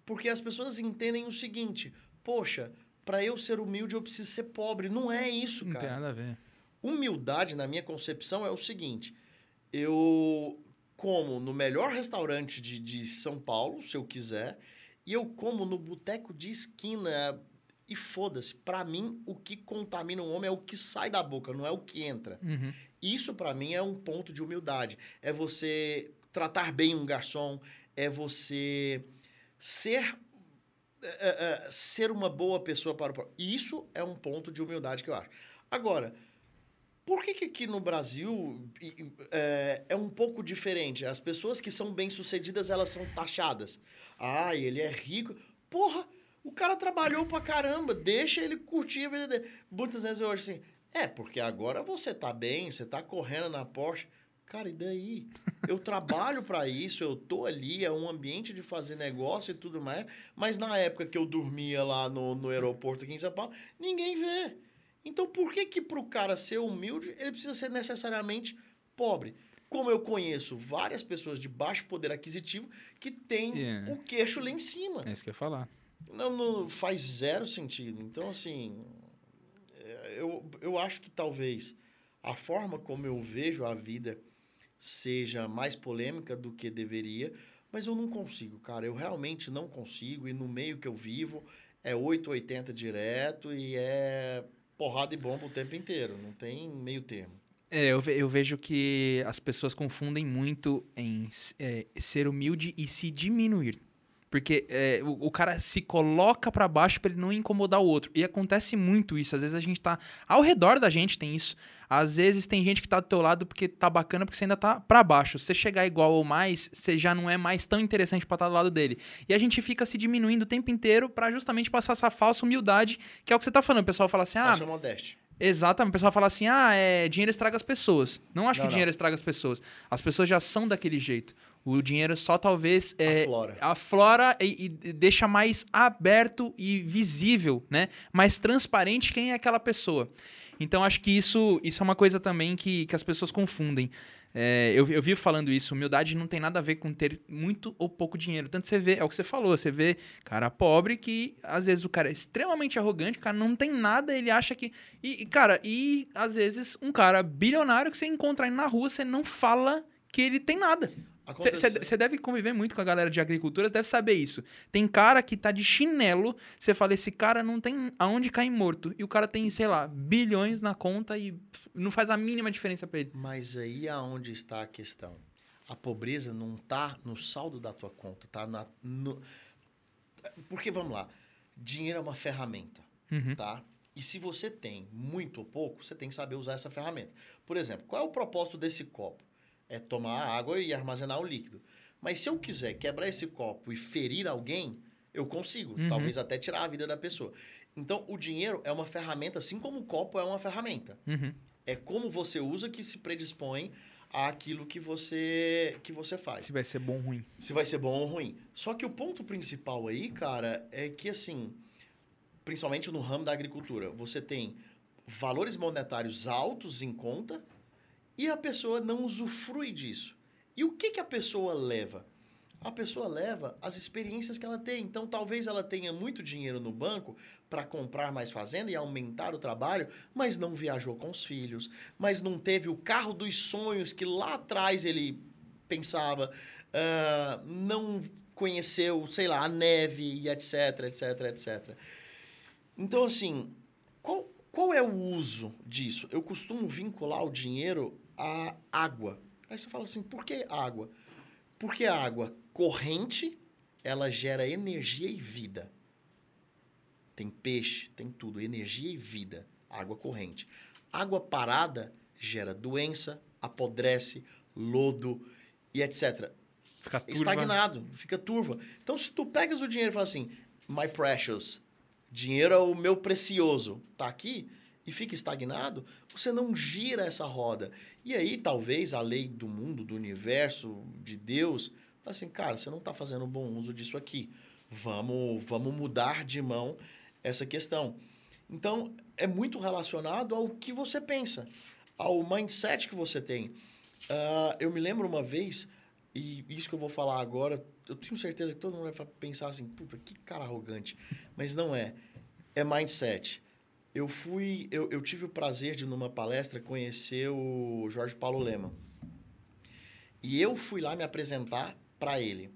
porque as pessoas entendem o seguinte: poxa, para eu ser humilde eu preciso ser pobre. Não é isso, cara. Não tem nada a ver. Humildade, na minha concepção, é o seguinte: eu como no melhor restaurante de, de São Paulo, se eu quiser, e eu como no boteco de esquina. E foda-se, para mim, o que contamina um homem é o que sai da boca, não é o que entra. Uhum. Isso, para mim, é um ponto de humildade. É você tratar bem um garçom, é você ser é, é, ser uma boa pessoa para o. Isso é um ponto de humildade que eu acho. Agora, por que, que aqui no Brasil é, é, um pouco diferente? As pessoas que são bem-sucedidas, elas são taxadas. Ah, ele é rico. Porra, o cara trabalhou pra caramba, deixa ele curtir a vida dele. Muitas vezes eu acho assim, é, porque agora você tá bem, você tá correndo na Porsche. Cara, e daí? Eu trabalho para isso, eu tô ali, é um ambiente de fazer negócio e tudo mais. Mas na época que eu dormia lá no, no aeroporto aqui em São Paulo, ninguém vê. Então, por que que pro cara ser humilde, ele precisa ser necessariamente pobre? Como eu conheço várias pessoas de baixo poder aquisitivo que têm yeah. o queixo lá em cima. É isso que eu ia falar. Não, não faz zero sentido. Então, assim, é, eu, eu acho que talvez a forma como eu vejo a vida seja mais polêmica do que deveria, mas eu não consigo, cara. Eu realmente não consigo. E no meio que eu vivo é 880 direto e é porrada e bomba o tempo inteiro, não tem meio termo. É, eu, eu vejo que as pessoas confundem muito em é, ser humilde e se diminuir. Porque é, o, o, cara se coloca para baixo para ele não incomodar o outro. E acontece muito isso. Às vezes a gente tá. Ao redor da gente tem isso. Às vezes tem gente que tá do teu lado porque tá bacana, porque você ainda tá para baixo. Se você chegar igual ou mais, você já não é mais tão interessante para estar tá do lado dele. E a gente fica se diminuindo o tempo inteiro para justamente passar essa falsa humildade, que é o que você tá falando. O pessoal fala assim: ah. Falsa modéstia. Exatamente. O pessoal fala assim: ah, é, dinheiro estraga as pessoas. Não acho não, que não. dinheiro estraga as pessoas. As pessoas já são daquele jeito. O dinheiro só talvez é, aflora, aflora e, e, deixa mais aberto e visível, né? Mais transparente quem é aquela pessoa. Então acho que isso, isso é uma coisa também que, que as pessoas confundem. É, eu, eu vi falando isso, humildade não tem nada a ver com ter muito ou pouco dinheiro. Tanto você vê, é o que você falou, você vê cara pobre que às vezes o cara é extremamente arrogante, o cara não tem nada, ele acha que. E, cara, e às vezes um cara bilionário que você encontra aí na rua, você não fala que ele tem nada. Você deve conviver muito com a galera de agricultura, deve saber isso. Tem cara que tá de chinelo, você fala, esse cara não tem aonde cair morto. E o cara tem, sei lá, bilhões na conta e não faz a mínima diferença para ele. Mas aí aonde está a questão? A pobreza não tá no saldo da tua conta, tá na. No... Porque, vamos lá, dinheiro é uma ferramenta, uhum. tá? E se você tem muito ou pouco, você tem que saber usar essa ferramenta. Por exemplo, qual é o propósito desse copo? É tomar água e armazenar o líquido. Mas se eu quiser quebrar esse copo e ferir alguém, eu consigo. Uhum. Talvez até tirar a vida da pessoa. Então, o dinheiro é uma ferramenta, assim como o copo é uma ferramenta. Uhum. É como você usa que se predispõe àquilo que você, que você faz. Se vai ser bom ou ruim. Se vai ser bom ou ruim. Só que o ponto principal aí, cara, é que assim, principalmente no ramo da agricultura, você tem valores monetários altos em conta e a pessoa não usufrui disso. E o que, que a pessoa leva? A pessoa leva as experiências que ela tem. Então, talvez ela tenha muito dinheiro no banco para comprar mais fazenda e aumentar o trabalho, mas não viajou com os filhos, mas não teve o carro dos sonhos que lá atrás ele pensava, uh, não conheceu, sei lá, a neve e etc, etc, etc. Então, assim, qual, qual é o uso disso? Eu costumo vincular o dinheiro à água. Aí você fala assim, por que água? Porque a água corrente, ela gera energia e vida. Tem peixe, tem tudo, energia e vida. Água corrente. Água parada gera doença, apodrece, lodo e etc. Fica turva. Estagnado, fica turva. Então, se tu pegas o dinheiro e fala assim, my precious, dinheiro é o meu precioso, tá aqui e fica estagnado, você não gira essa roda. E aí, talvez a lei do mundo, do universo, de Deus, fala assim, cara, você não está fazendo bom uso disso aqui. Vamos, vamos mudar de mão essa questão. Então, é muito relacionado ao que você pensa, ao mindset que você tem. Uh, eu me lembro uma vez, e isso que eu vou falar agora, eu tenho certeza que todo mundo vai pensar assim, puta, que cara arrogante. Mas não é. É mindset. Eu fui. Eu, eu tive o prazer de, numa palestra, conhecer o Jorge Paulo Lema. E eu fui lá me apresentar para ele.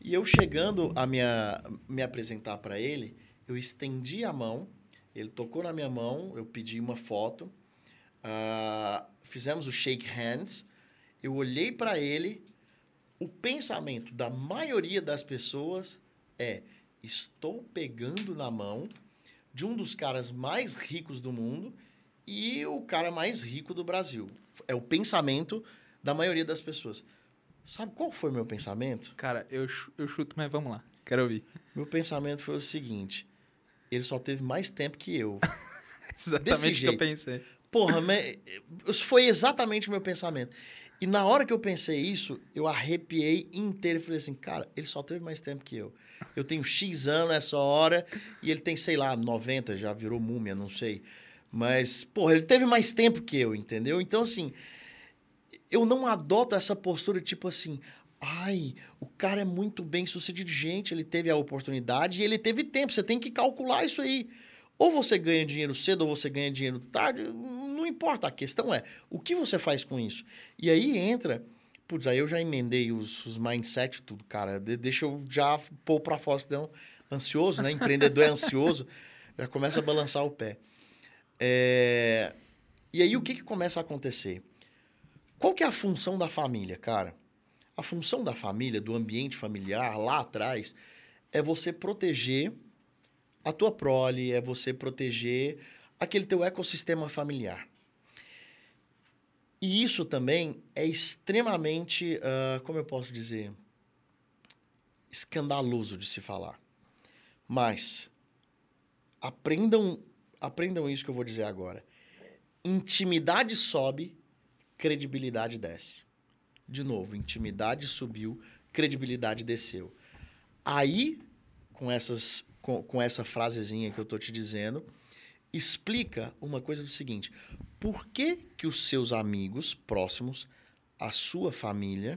E eu chegando a minha, me apresentar para ele, eu estendi a mão, ele tocou na minha mão, eu pedi uma foto, uh, fizemos o shake hands, eu olhei para ele, o pensamento da maioria das pessoas é: estou pegando na mão de um dos caras mais ricos do mundo e o cara mais rico do Brasil. É o pensamento da maioria das pessoas. Sabe qual foi meu pensamento? Cara, eu, eu chuto, mas vamos lá. Quero ouvir. Meu pensamento foi o seguinte: ele só teve mais tempo que eu. [laughs] exatamente o que eu pensei. Porra, mas foi exatamente o meu pensamento. E na hora que eu pensei isso, eu arrepiei inteiro e falei assim, cara, ele só teve mais tempo que eu. Eu tenho X anos nessa hora e ele tem, sei lá, 90, já virou múmia, não sei. Mas, porra, ele teve mais tempo que eu, entendeu? Então, assim, eu não adoto essa postura tipo assim, ai, o cara é muito bem sucedido. Gente, ele teve a oportunidade e ele teve tempo. Você tem que calcular isso aí. Ou você ganha dinheiro cedo ou você ganha dinheiro tarde, não importa. A questão é, o que você faz com isso? E aí entra... Putz, aí eu já emendei os, os mindset tudo, cara. De, deixa eu já pôr pra fora, senão ansioso, né? Empreendedor é ansioso, [laughs] já começa a balançar o pé. É... E aí o que, que começa a acontecer? Qual que é a função da família, cara? A função da família, do ambiente familiar, lá atrás, é você proteger a tua prole, é você proteger aquele teu ecossistema familiar. E isso também é extremamente, uh, como eu posso dizer, escandaloso de se falar. Mas aprendam, aprendam isso que eu vou dizer agora. Intimidade sobe credibilidade desce. De novo, intimidade subiu, credibilidade desceu. Aí, com, essas, com, com essa frasezinha que eu estou te dizendo, explica uma coisa do seguinte: por que, que os seus amigos próximos, a sua família,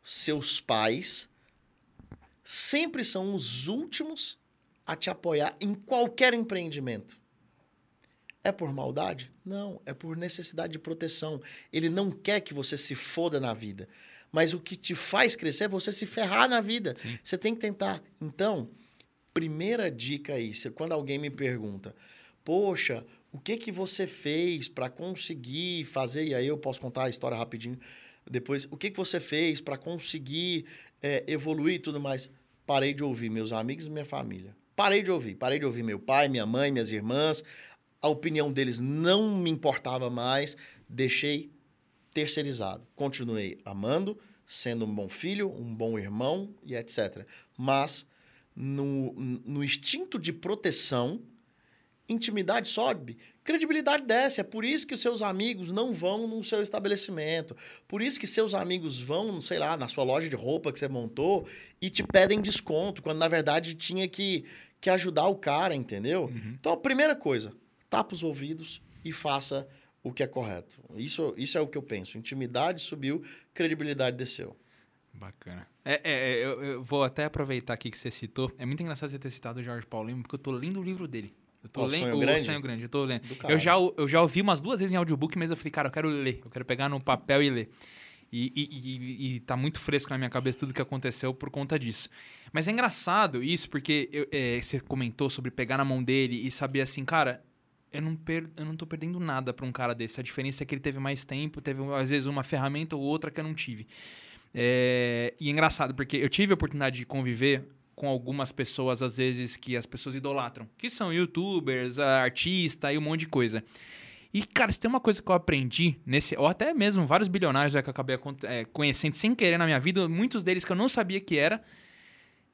seus pais, sempre são os últimos a te apoiar em qualquer empreendimento? É por maldade? Não, é por necessidade de proteção. Ele não quer que você se foda na vida. Mas o que te faz crescer é você se ferrar na vida. Sim. Você tem que tentar. Então, primeira dica aí, quando alguém me pergunta, poxa, o que que você fez para conseguir fazer? E aí eu posso contar a história rapidinho depois. O que que você fez para conseguir é, evoluir e tudo mais? Parei de ouvir meus amigos e minha família. Parei de ouvir. Parei de ouvir meu pai, minha mãe, minhas irmãs, a opinião deles não me importava mais, deixei terceirizado. Continuei amando, sendo um bom filho, um bom irmão e etc. Mas no, no instinto de proteção, intimidade sobe, credibilidade desce. É por isso que os seus amigos não vão no seu estabelecimento. Por isso que seus amigos vão, sei lá, na sua loja de roupa que você montou e te pedem desconto, quando na verdade tinha que, que ajudar o cara, entendeu? Uhum. Então, a primeira coisa, tapa os ouvidos e faça o que é correto. Isso, isso é o que eu penso. Intimidade subiu, credibilidade desceu. Bacana. É, é, é eu, eu, vou até aproveitar aqui que você citou. É muito engraçado você ter citado o Jorge Paulinho, porque eu tô lendo o livro dele. Eu tô oh, lendo sonho grande? o Sonho Grande. Eu tô lendo. Eu já, eu já ouvi umas duas vezes em audiobook, mas eu falei, cara, eu quero ler. Eu quero pegar no papel e ler. E, e, e, e tá muito fresco na minha cabeça tudo que aconteceu por conta disso. Mas é engraçado isso, porque eu, é, você comentou sobre pegar na mão dele e saber assim, cara, eu não, per, eu não tô perdendo nada para um cara desse. A diferença é que ele teve mais tempo, teve às vezes uma ferramenta ou outra que eu não tive. É, e é engraçado, porque eu tive a oportunidade de conviver com algumas pessoas, às vezes, que as pessoas idolatram, que são youtubers, artistas e um monte de coisa. E, cara, se tem uma coisa que eu aprendi nesse, ou até mesmo vários bilionários que eu acabei é, conhecendo sem querer na minha vida, muitos deles que eu não sabia que era.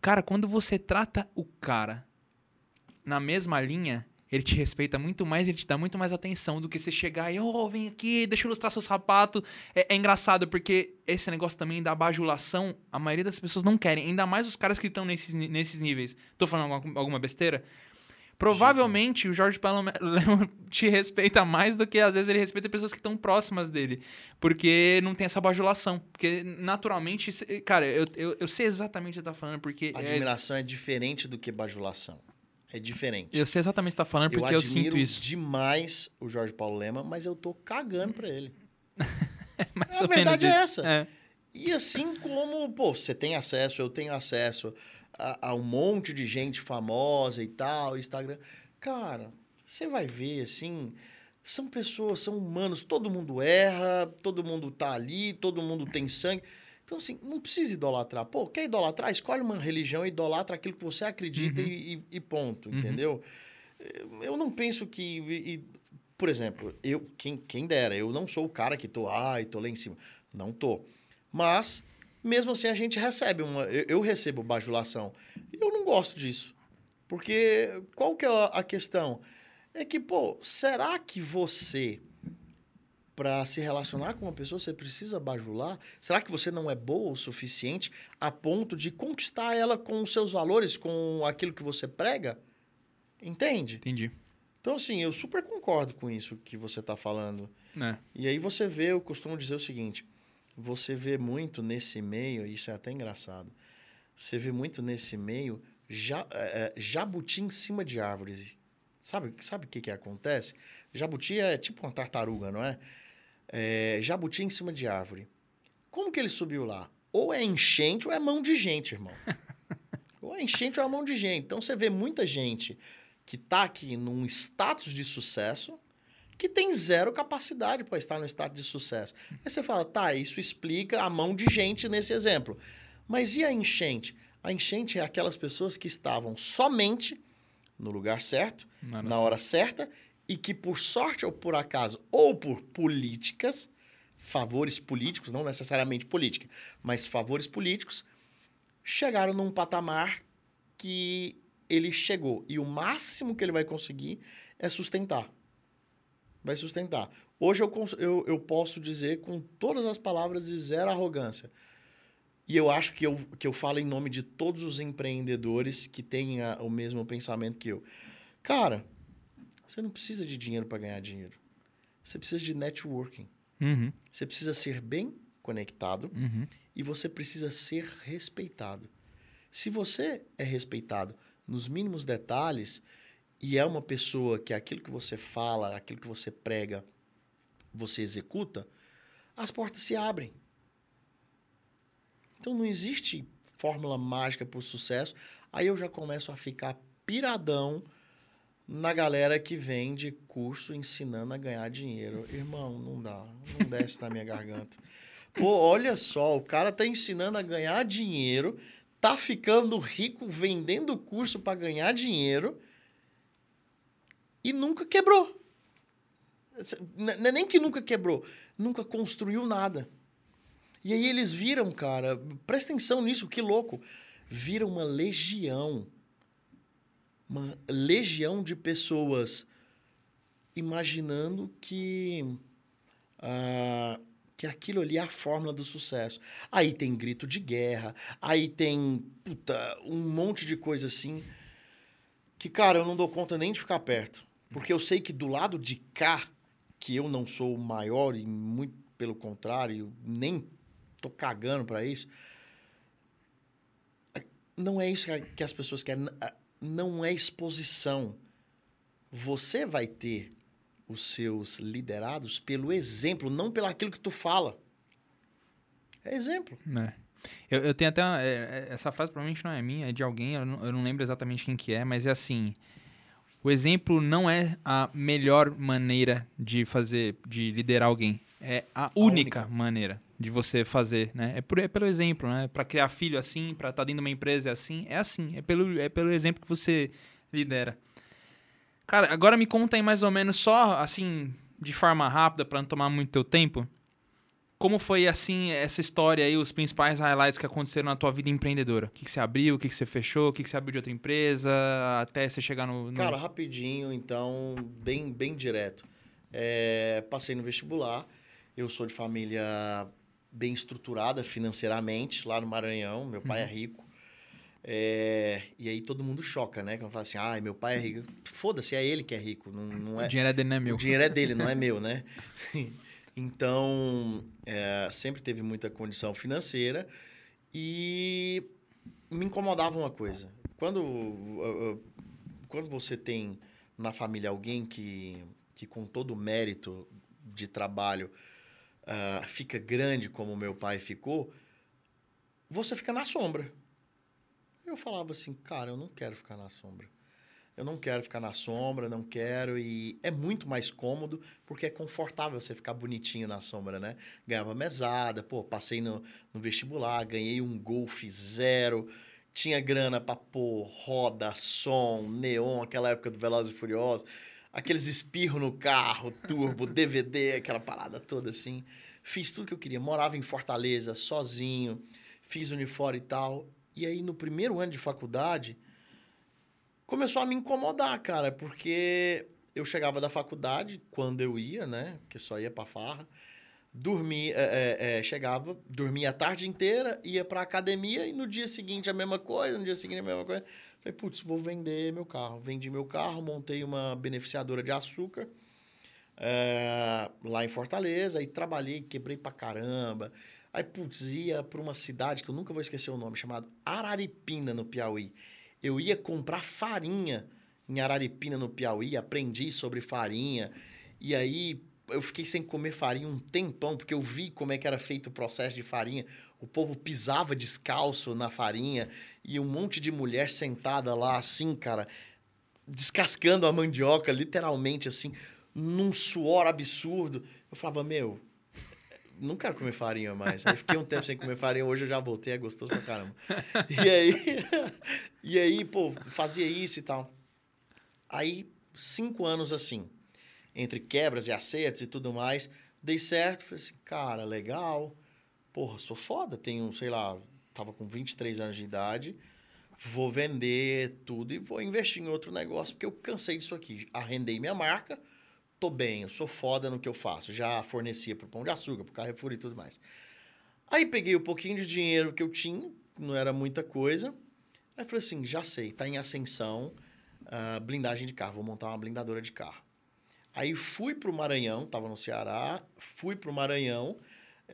Cara, quando você trata o cara na mesma linha, ele te respeita muito mais, ele te dá muito mais atenção do que você chegar e, oh, vem aqui, deixa eu ilustrar seu sapato. É, é, engraçado, porque esse negócio também da bajulação, a maioria das pessoas não querem, ainda mais os caras que estão nesses, nesses níveis. Tô falando alguma, alguma besteira? Provavelmente o Jorge Paulo [laughs] te respeita mais do que às vezes ele respeita pessoas que estão próximas dele. Porque não tem essa bajulação. Porque naturalmente, cara, eu, eu, eu sei exatamente o que você tá falando. Porque Admiração é... é diferente do que bajulação. É diferente. Eu sei exatamente o que você tá falando, porque eu, admiro sinto isso. demais o Jorge Paulo Lema, mas eu tô cagando pra ele. [laughs] Mais A verdade é essa. É. E assim como, pô, você tem acesso, eu tenho acesso a, a um monte de gente famosa e tal, Instagram. Cara, você vai ver, assim, são pessoas, são humanos, todo mundo erra, todo mundo tá ali, todo mundo tem sangue. Então, assim, não precisa idolatrar. Pô, quer idolatrar? Escolhe uma religião idolatra aquilo que você acredita Uhum. e, e- ponto, Uhum. entendeu? Eu não penso que... e- por exemplo, eu quem, quem dera, eu não sou o cara que tô, ai, tô lá em cima. Não tô. Mas, mesmo assim, a gente recebe uma... Eu, eu recebo bajulação. E eu não gosto disso. Porque qual que é a questão? É que, pô, será que você, para se relacionar com uma pessoa, você precisa bajular? Será que você não é boa o suficiente a ponto de conquistar ela com os seus valores, com aquilo que você prega? Entende? Entendi. Então, assim, eu super concordo com isso que você está falando. É. E aí você vê, eu costumo dizer o seguinte: você vê muito nesse meio, isso é até engraçado. Você vê muito nesse meio ja, é, é, jabuti em cima de árvores. Sabe, sabe o que, que acontece? Jabuti é tipo uma tartaruga, não é? É? Jabuti em cima de árvore. Como que ele subiu lá? Ou é enchente ou é mão de gente, irmão. [laughs] ou é enchente ou é mão de gente. Então você vê muita gente que está aqui num status de sucesso que tem zero capacidade para estar no estado de sucesso. Aí você fala, tá, isso explica a mão de gente nesse exemplo. Mas e a enchente? A enchente é aquelas pessoas que estavam somente no lugar certo, na hora certa, e que por sorte ou por acaso, ou por políticas, favores políticos, não necessariamente política, mas favores políticos, chegaram num patamar que ele chegou. E o máximo que ele vai conseguir é sustentar vai sustentar. Hoje eu, eu, eu posso dizer com todas as palavras de zero arrogância. E eu acho que eu, que eu falo em nome de todos os empreendedores que têm a- o mesmo pensamento que eu. Cara, você não precisa de dinheiro para ganhar dinheiro. Você precisa de networking. Uhum, Você precisa ser bem conectado uhum. e você precisa ser respeitado. Se você é respeitado nos mínimos detalhes e é uma pessoa que aquilo que você fala, aquilo que você prega, você executa, as portas se abrem. Então não existe fórmula mágica para o sucesso. Aí eu já começo a ficar piradão na galera que vende curso ensinando a ganhar dinheiro. Irmão, não dá. Não desce na minha garganta. Pô, olha só, o cara tá ensinando a ganhar dinheiro, tá ficando rico vendendo curso para ganhar dinheiro e nunca quebrou. N- Não é nem que nunca quebrou, nunca construiu nada. E aí eles viram, cara, presta atenção nisso, que louco. Viram uma legião. Uma legião de pessoas imaginando que. ah, que aquilo ali é a fórmula do sucesso. Aí tem grito de guerra, aí tem puta, um monte de coisa assim que, cara, eu não dou conta nem de ficar perto. Porque eu sei que do lado de cá, que eu não sou o maior e muito pelo contrário, nem tô cagando para isso, não é isso que as pessoas querem. Não é exposição. Você vai ter os seus liderados pelo exemplo, não pelo aquilo que tu fala. É exemplo. É. Eu, eu tenho até. uma- é, é, essa frase provavelmente não é minha, é de alguém, eu não, eu não lembro exatamente quem que é, mas é assim. O exemplo não é a melhor maneira de fazer, de liderar alguém. É a única, única. maneira de você fazer, né? É, por, é pelo exemplo, né? Para criar filho assim, para estar dentro de uma empresa é assim, é assim. É pelo, é pelo exemplo que você lidera. Cara, agora me conta aí mais ou menos só, assim, de forma rápida, para não tomar muito teu tempo. Como foi, assim, essa história aí, os principais highlights que aconteceram na tua vida empreendedora? O que, que você abriu, o que, que você fechou, o que, que você abriu de outra empresa, até você chegar no... no- Cara, rapidinho, então, bem, bem direto. É, passei no vestibular, eu sou de família bem estruturada financeiramente, lá no Maranhão, meu pai é rico. É, e aí todo mundo choca, né? Quando fala assim, ah, meu pai é rico. Foda-se, é ele que é rico, não, não é... O dinheiro é dele, não é meu. O dinheiro é dele, não é [laughs] meu, né? [laughs] Então, é, sempre teve muita condição financeira e me incomodava uma coisa. Quando, uh, uh, quando você tem na família alguém que, que com todo o mérito de trabalho uh, fica grande como meu pai ficou, você fica na sombra. Eu falava assim, cara, eu não quero ficar na sombra. Eu não quero ficar na sombra, não quero. E é muito mais cômodo, porque é confortável você ficar bonitinho na sombra, né? Ganhava mesada, pô, passei no, no vestibular, ganhei um Golf zero, tinha grana pra pôr roda, som, neon, aquela época do Velozes e Furiosos, aqueles espirros no carro, turbo, DVD, aquela parada toda assim. Fiz tudo que eu queria. Morava em Fortaleza, sozinho, fiz uniforme e tal. E aí, no primeiro ano de faculdade começou a me incomodar, cara, porque eu chegava da faculdade, quando eu ia, né? Que só ia pra farra. Dormia, é, é, é, chegava, dormia a tarde inteira, ia pra academia e no dia seguinte a mesma coisa, no dia seguinte a mesma coisa. Falei, putz, vou vender meu carro. Vendi meu carro, montei uma beneficiadora de açúcar é, lá em Fortaleza e trabalhei, quebrei pra caramba. Aí, putz, ia pra uma cidade que eu nunca vou esquecer o nome, chamado Araripina, no Piauí. Eu ia comprar farinha em Araripina, no Piauí, aprendi sobre farinha. E aí eu fiquei sem comer farinha um tempão, porque eu vi como é que era feito o processo de farinha. O povo pisava descalço na farinha e um monte de mulher sentada lá assim, cara, descascando a mandioca, literalmente assim, num suor absurdo. Eu falava, meu, não quero comer farinha mais. Aí fiquei um tempo sem comer farinha, hoje eu já voltei, é gostoso pra caramba. E aí, [laughs] e aí, pô, fazia isso e tal. Aí, cinco anos assim, entre quebras e acertos e tudo mais, dei certo. Falei assim, cara, legal. Porra, sou foda. Tenho, sei lá, tava com 23 anos de idade. Vou vender tudo e vou investir em outro negócio, porque eu cansei disso aqui. Arrendei minha marca tô bem, eu sou foda no que eu faço. Já fornecia pro Pão de Açúcar, pro Carrefour e tudo mais. Aí peguei o um pouquinho de dinheiro que eu tinha, não era muita coisa. Aí falei assim, já sei, tá em ascensão, uh, blindagem de carro, vou montar uma blindadora de carro. Aí fui pro Maranhão, tava no Ceará, fui pro Maranhão,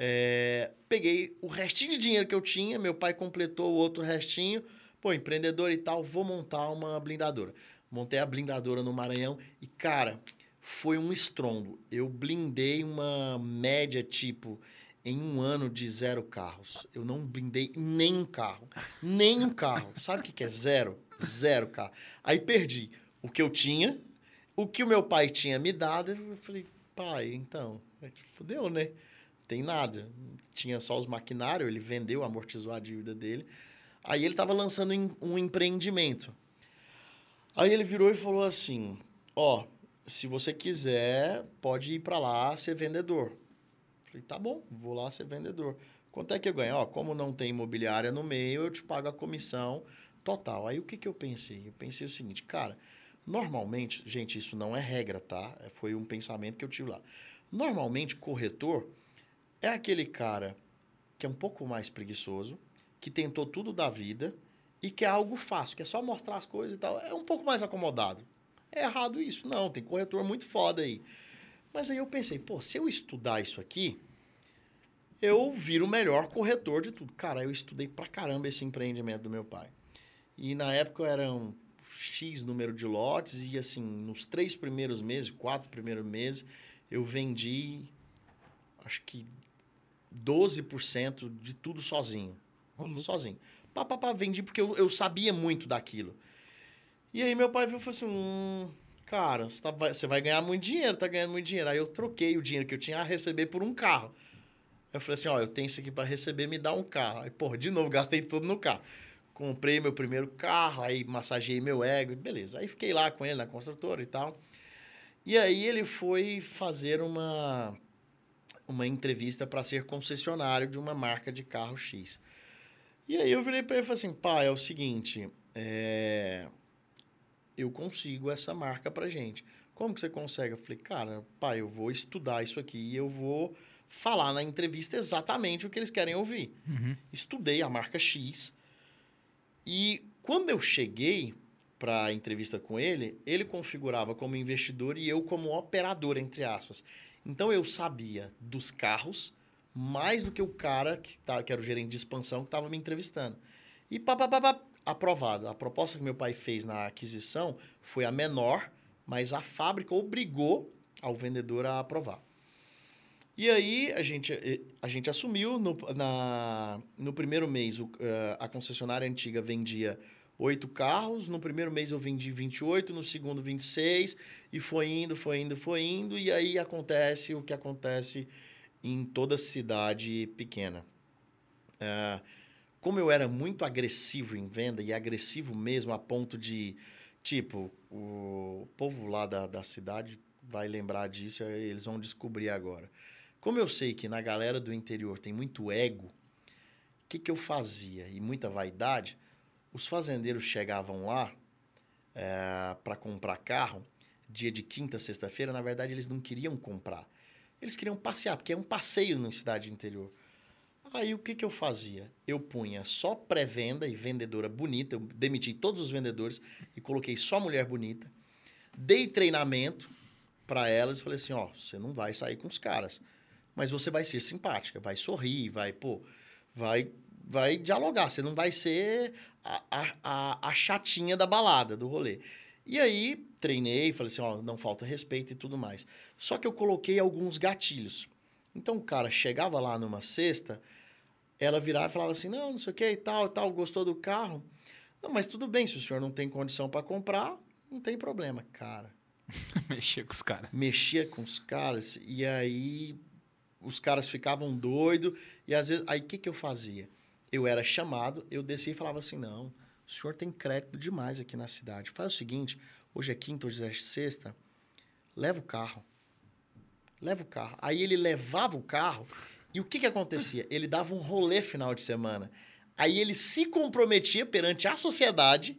é, peguei o restinho de dinheiro que eu tinha, meu pai completou o outro restinho, pô, empreendedor e tal, vou montar uma blindadora. Montei a blindadora no Maranhão e, cara, foi um estrondo. Eu blindei uma média, tipo, em um ano de zero carros. Eu não blindei nem um carro. Nem um carro. Sabe o que, que é zero? Zero carro. Aí perdi o que eu tinha, o que o meu pai tinha me dado. Eu falei, pai, então, fodeu, né? Tem nada. Tinha só os maquinários, ele vendeu, amortizou a dívida dele. Aí ele estava lançando um empreendimento. Aí ele virou e falou assim: Ó, oh, se você quiser, pode ir para lá ser vendedor. Falei, tá bom, vou lá ser vendedor. Quanto é que eu ganho? Ó, como não tem imobiliária no meio, eu te pago a comissão total. Aí o que, que eu pensei? Eu pensei o seguinte, cara, normalmente, gente, isso não é regra, tá? É, foi um pensamento que eu tive lá. Normalmente, corretor é aquele cara que é um pouco mais preguiçoso, que tentou tudo da vida e que é algo fácil, que é só mostrar as coisas e tal. É um pouco mais acomodado. É errado isso. Não, tem corretor muito foda aí. Mas aí eu pensei, pô, se eu estudar isso aqui, eu viro o melhor corretor de tudo. Cara, eu estudei pra caramba esse empreendimento do meu pai. E na época eram X número de lotes e assim, nos três primeiros meses, quatro primeiros meses, eu vendi acho que 12% de tudo sozinho. Sozinho. Pá, pá, pá, vendi porque eu, eu sabia muito daquilo. E aí meu pai falou assim: hum, cara, você, tá, você vai ganhar muito dinheiro, tá ganhando muito dinheiro. Aí eu troquei o dinheiro que eu tinha a receber por um carro. Eu falei assim: ó, eu tenho isso aqui para receber, me dá um carro. Aí, porra, de novo, gastei tudo no carro. Comprei meu primeiro carro, aí massageei meu ego, beleza. Aí fiquei lá com ele na construtora e tal. E aí ele foi fazer uma, uma entrevista para ser concessionário de uma marca de carro X. E aí eu virei para ele e falei assim: pai, é o seguinte, é eu consigo essa marca para gente. Como que você consegue? Eu falei, cara, pai, eu vou estudar isso aqui e eu vou falar na entrevista exatamente o que eles querem ouvir. Uhum. Estudei a marca X e quando eu cheguei para a entrevista com ele, ele configurava como investidor e eu como operador, entre aspas. Então eu sabia dos carros mais do que o cara que, tá, que era o gerente de expansão que estava me entrevistando. E pá, pá, pá, pá, aprovado. A proposta que meu pai fez na aquisição foi a menor, mas a fábrica obrigou ao vendedor a aprovar. E aí a gente, a gente assumiu, no, na, no primeiro mês o, eh, a concessionária antiga vendia oito carros, no primeiro mês eu vendi 28, no segundo 26, e foi indo, foi indo, foi indo, e aí acontece o que acontece em toda cidade pequena. Uh, como eu era muito agressivo em venda, e agressivo mesmo a ponto de, tipo, o povo lá da, da cidade vai lembrar disso, eles vão descobrir agora. Como eu sei que na galera do interior tem muito ego, o que, que eu fazia? E muita vaidade, os fazendeiros chegavam lá é, para comprar carro, dia de quinta, sexta-feira, na verdade eles não queriam comprar. Eles queriam passear, porque é um passeio na cidade interior. Aí o que, que eu fazia? Eu punha só pré-venda e vendedora bonita, eu demiti todos os vendedores e coloquei só mulher bonita. Dei treinamento para elas e falei assim: ó, você não vai sair com os caras mas você vai ser simpática, vai sorrir, vai, pô, vai, vai dialogar. Você não vai ser a, a, a chatinha da balada, do rolê. E aí, treinei, falei assim, ó, não falta respeito e tudo mais. Só que eu coloquei alguns gatilhos. Então, o cara chegava lá numa sexta, ela virava e falava assim, não, não sei o que e tal, e tal, gostou do carro? Não, mas tudo bem, se o senhor não tem condição para comprar, não tem problema. Cara... [laughs] Mexia com os caras. Mexia com os caras. E aí, os caras ficavam doidos. E às vezes, aí o que, que eu fazia? Eu era chamado, eu descia e falava assim: não, o senhor tem crédito demais aqui na cidade. Faz o seguinte: hoje é quinta, hoje é sexta, leva o carro. Leva o carro. Aí ele levava o carro e o que, que acontecia? Ele dava um rolê final de semana. Aí ele se comprometia perante a sociedade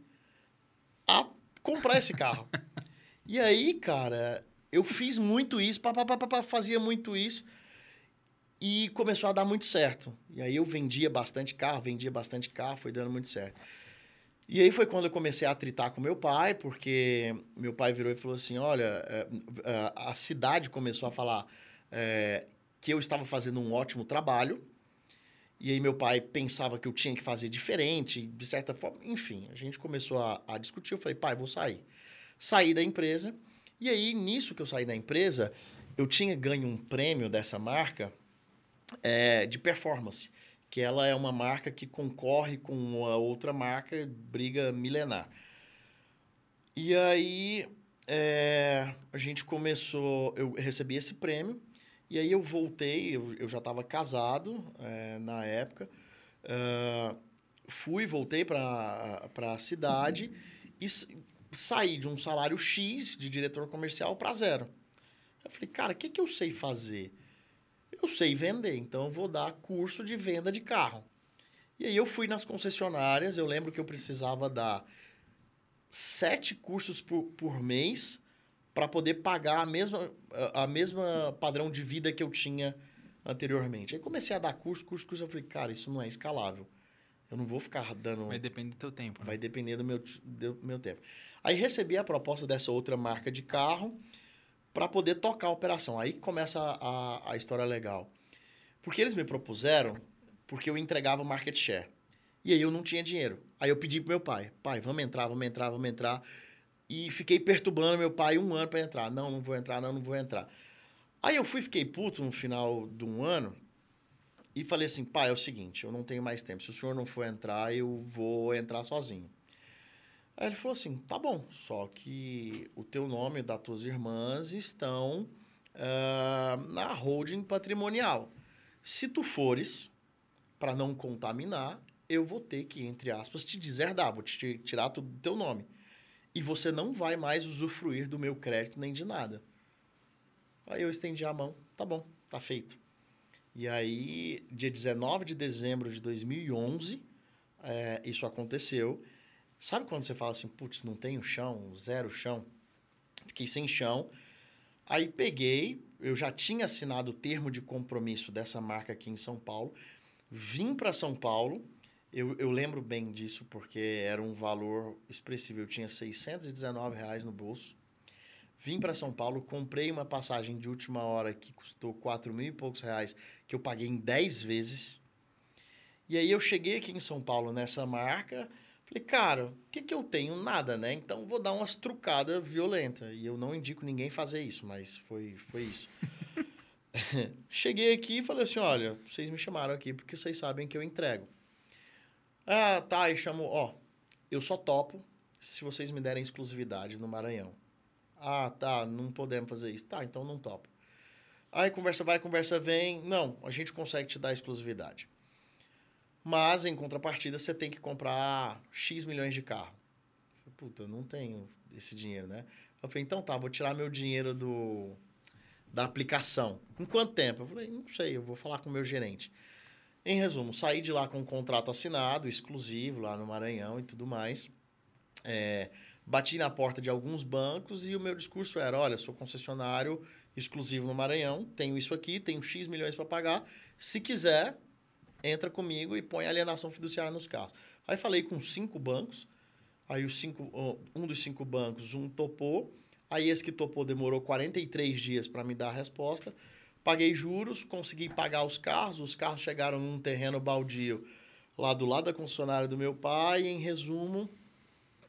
a comprar esse carro. [laughs] E aí, cara, eu fiz muito isso, pá, pá, pá, pá, fazia muito isso. E começou a dar muito certo. E aí eu vendia bastante carro, vendia bastante carro, foi dando muito certo. E aí foi quando eu comecei a tritar com meu pai, porque meu pai virou e falou assim: olha, é, é, a cidade começou a falar é, que eu estava fazendo um ótimo trabalho. E aí meu pai pensava que eu tinha que fazer diferente, de certa forma. Enfim, a gente começou a, a discutir. Eu falei, pai, vou sair. Saí da empresa. E aí, nisso que eu saí da empresa, eu tinha ganho um prêmio dessa marca é, de performance, que ela é uma marca que concorre com uma outra marca, briga milenar. E aí é, a gente começou, eu recebi esse prêmio, e aí eu voltei, eu, eu já estava casado é, na época, uh, fui, voltei para a cidade e saí de um salário X de diretor comercial para zero. Eu falei, cara, o que, que eu sei fazer? Eu sei vender, então eu vou dar curso de venda de carro. E aí eu fui nas concessionárias, eu lembro que eu precisava dar sete cursos por, por mês para poder pagar a mesma, a, mesma padrão de vida que eu tinha anteriormente. Aí comecei a dar curso, curso, curso. Eu falei, cara, isso não é escalável. Eu não vou ficar dando. Vai depender do teu tempo. Né? Vai depender do meu, do meu tempo. Aí recebi a proposta dessa outra marca de carro para poder tocar a operação. Aí começa a, a, história legal. Porque eles me propuseram porque eu entregava market share. E aí eu não tinha dinheiro. Aí eu pedi pro meu pai, pai, vamos entrar, vamos entrar, vamos entrar. E fiquei perturbando meu pai um ano para entrar. Não, não vou entrar, não, não vou entrar. Aí eu fui, fiquei puto no final de um ano e falei assim, pai, é o seguinte, eu não tenho mais tempo. Se o senhor não for entrar, eu vou entrar sozinho. Aí ele falou assim: tá bom, só que o teu nome e das tuas irmãs estão uh, na holding patrimonial. Se tu fores, para não contaminar, eu vou ter que, entre aspas, te deserdar, vou te tirar do teu nome. E você não vai mais usufruir do meu crédito nem de nada. Aí eu estendi a mão, tá bom, tá feito. E aí, dia 19 de dezembro de 2011, é, isso aconteceu. Sabe quando você fala assim, putz, não tenho chão, zero chão? Fiquei sem chão. Aí peguei, eu já tinha assinado o termo de compromisso dessa marca aqui em São Paulo, vim para São Paulo. Eu, eu lembro bem disso porque era um valor expressivo. Eu tinha 619 reais no bolso. Vim para São Paulo, comprei uma passagem de última hora que custou 4 mil e poucos reais, que eu paguei em 10 vezes. E aí eu cheguei aqui em São Paulo nessa marca, falei, cara, o que, que eu tenho? Nada, né? Então vou dar umas trucadas violentas. E eu não indico ninguém fazer isso, mas foi, foi isso. [laughs] cheguei aqui e falei assim: olha, vocês me chamaram aqui porque vocês sabem que eu entrego. Ah, tá, e chamou, ó, eu só topo se vocês me derem exclusividade no Maranhão. Ah, tá, não podemos fazer isso. Tá, então não topo. Aí conversa vai, conversa vem. Não, a gente consegue te dar exclusividade. Mas, em contrapartida, você tem que comprar X milhões de carro. Puta, eu não tenho esse dinheiro, né? Eu falei, então tá, vou tirar meu dinheiro do, da aplicação. Em quanto tempo? Eu falei, não sei, eu vou falar com o meu gerente. Em resumo, saí de lá com um contrato assinado, exclusivo, lá no Maranhão e tudo mais. É, bati na porta de alguns bancos e o meu discurso era: olha, sou concessionário exclusivo no Maranhão, tenho isso aqui, tenho X milhões para pagar. Se quiser, entra comigo e põe alienação fiduciária nos carros. Aí falei com cinco bancos, aí os cinco, um dos cinco bancos, um topou, aí esse que topou demorou 43 dias para me dar a resposta, paguei juros, consegui pagar os carros, os carros chegaram num terreno baldio lá do lado da concessionária do meu pai, em resumo,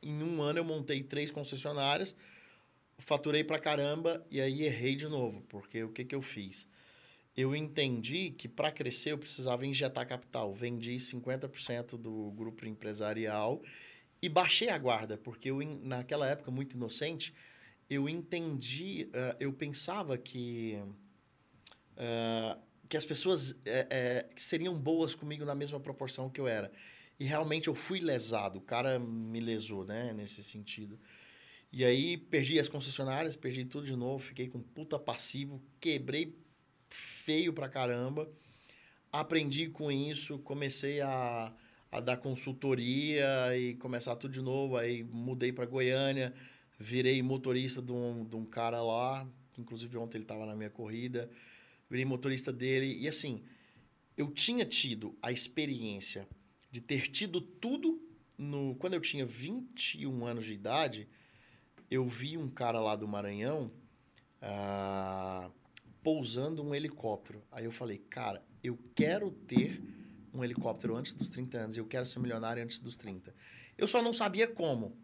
em um ano eu montei três concessionárias, faturei pra caramba e aí errei de novo, porque o que, que eu fiz? Eu entendi que para crescer eu precisava injetar capital. Vendi 50% do grupo empresarial e baixei a guarda, porque eu, naquela época, muito inocente, eu entendi, uh, eu pensava que, uh, que as pessoas uh, seriam boas comigo na mesma proporção que eu era. E realmente eu fui lesado, o cara me lesou, né, nesse sentido. E aí perdi as concessionárias, perdi tudo de novo, fiquei com puta passivo, quebrei feio pra caramba. Aprendi com isso, comecei a, a dar consultoria e começar tudo de novo. Aí mudei para Goiânia, virei motorista de um, de um cara lá, inclusive ontem ele estava na minha corrida. Virei motorista dele. E assim, eu tinha tido a experiência de ter tido tudo no. Quando eu tinha 21 anos de idade, eu vi um cara lá do Maranhão. Uh, pousando um helicóptero. Aí eu falei, cara, eu quero ter um helicóptero antes dos 30 anos, eu quero ser milionário antes dos 30. Eu só não sabia como,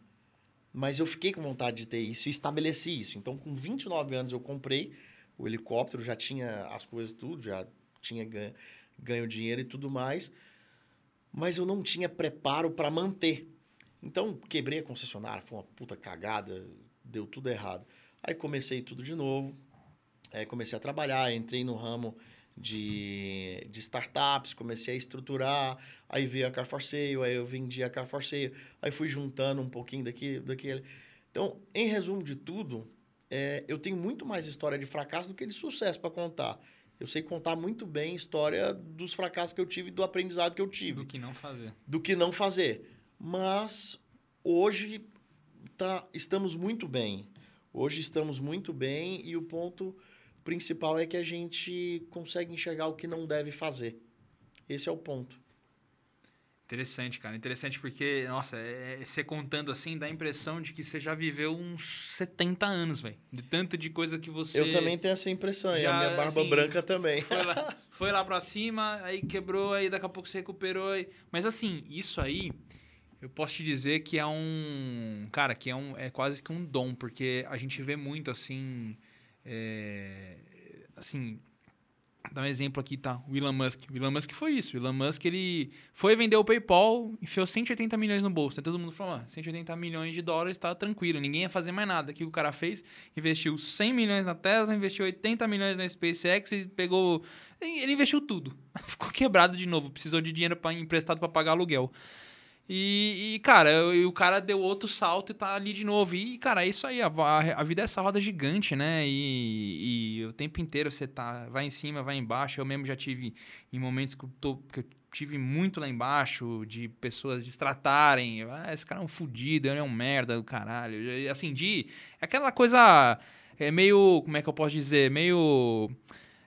mas eu fiquei com vontade de ter isso e estabeleci isso. Então, com 29 anos, eu comprei o helicóptero, já tinha as coisas tudo, já tinha ganho, ganho dinheiro e tudo mais, mas eu não tinha preparo para manter. Então, quebrei a concessionária, foi uma puta cagada, deu tudo errado. Aí comecei tudo de novo, é, comecei a trabalhar, entrei no ramo de, de startups, comecei a estruturar, aí veio a Car for Sale, aí eu vendi a Car for Sale, aí fui juntando um pouquinho daqui, daquele. Então, em resumo de tudo, é, eu tenho muito mais história de fracasso do que de sucesso para contar. Eu sei contar muito bem história dos fracassos que eu tive e do aprendizado que eu tive. Do que não fazer. Do que não fazer. Mas hoje tá, estamos muito bem. Hoje estamos muito bem e o ponto principal é que a gente consegue enxergar o que não deve fazer. Esse é o ponto. Interessante, cara. Interessante porque, nossa, é, é, você contando assim, dá a impressão de que você já viveu uns 70 anos, velho. De tanto de coisa que você. Eu também tenho essa impressão, já, e a minha barba assim, branca também. Foi lá, [laughs] foi lá pra cima, aí quebrou, aí daqui a pouco você recuperou. Aí... Mas assim, isso aí, eu posso te dizer que é um. Cara, que é, um, é quase que um dom, porque a gente vê muito assim é, assim, dar um exemplo aqui, tá? O Elon Musk. O Elon Musk foi isso. O Elon Musk, ele foi vender o PayPal, enfiou 180 milhões no bolso. Aí todo mundo falou, ah, 180 milhões de dólares, tá tranquilo. Ninguém ia fazer mais nada. O que o cara fez? Investiu 100 milhões na Tesla, investiu 80 milhões na SpaceX e pegou... Ele investiu tudo. [laughs] Ficou quebrado de novo. Precisou de dinheiro pra, emprestado para pagar aluguel. E, e, cara, eu, o cara deu outro salto e tá ali de novo. E, cara, é isso aí. A, a, vida é essa roda gigante, né? E, e, o tempo inteiro você tá. Vai em cima, vai embaixo. Eu mesmo já tive em momentos que eu, tô, que eu tive muito lá embaixo, de pessoas destratarem. Ah, esse cara é um fudido, ele é um merda do caralho. Assim, de. É aquela coisa. É meio. Como é que eu posso dizer? Meio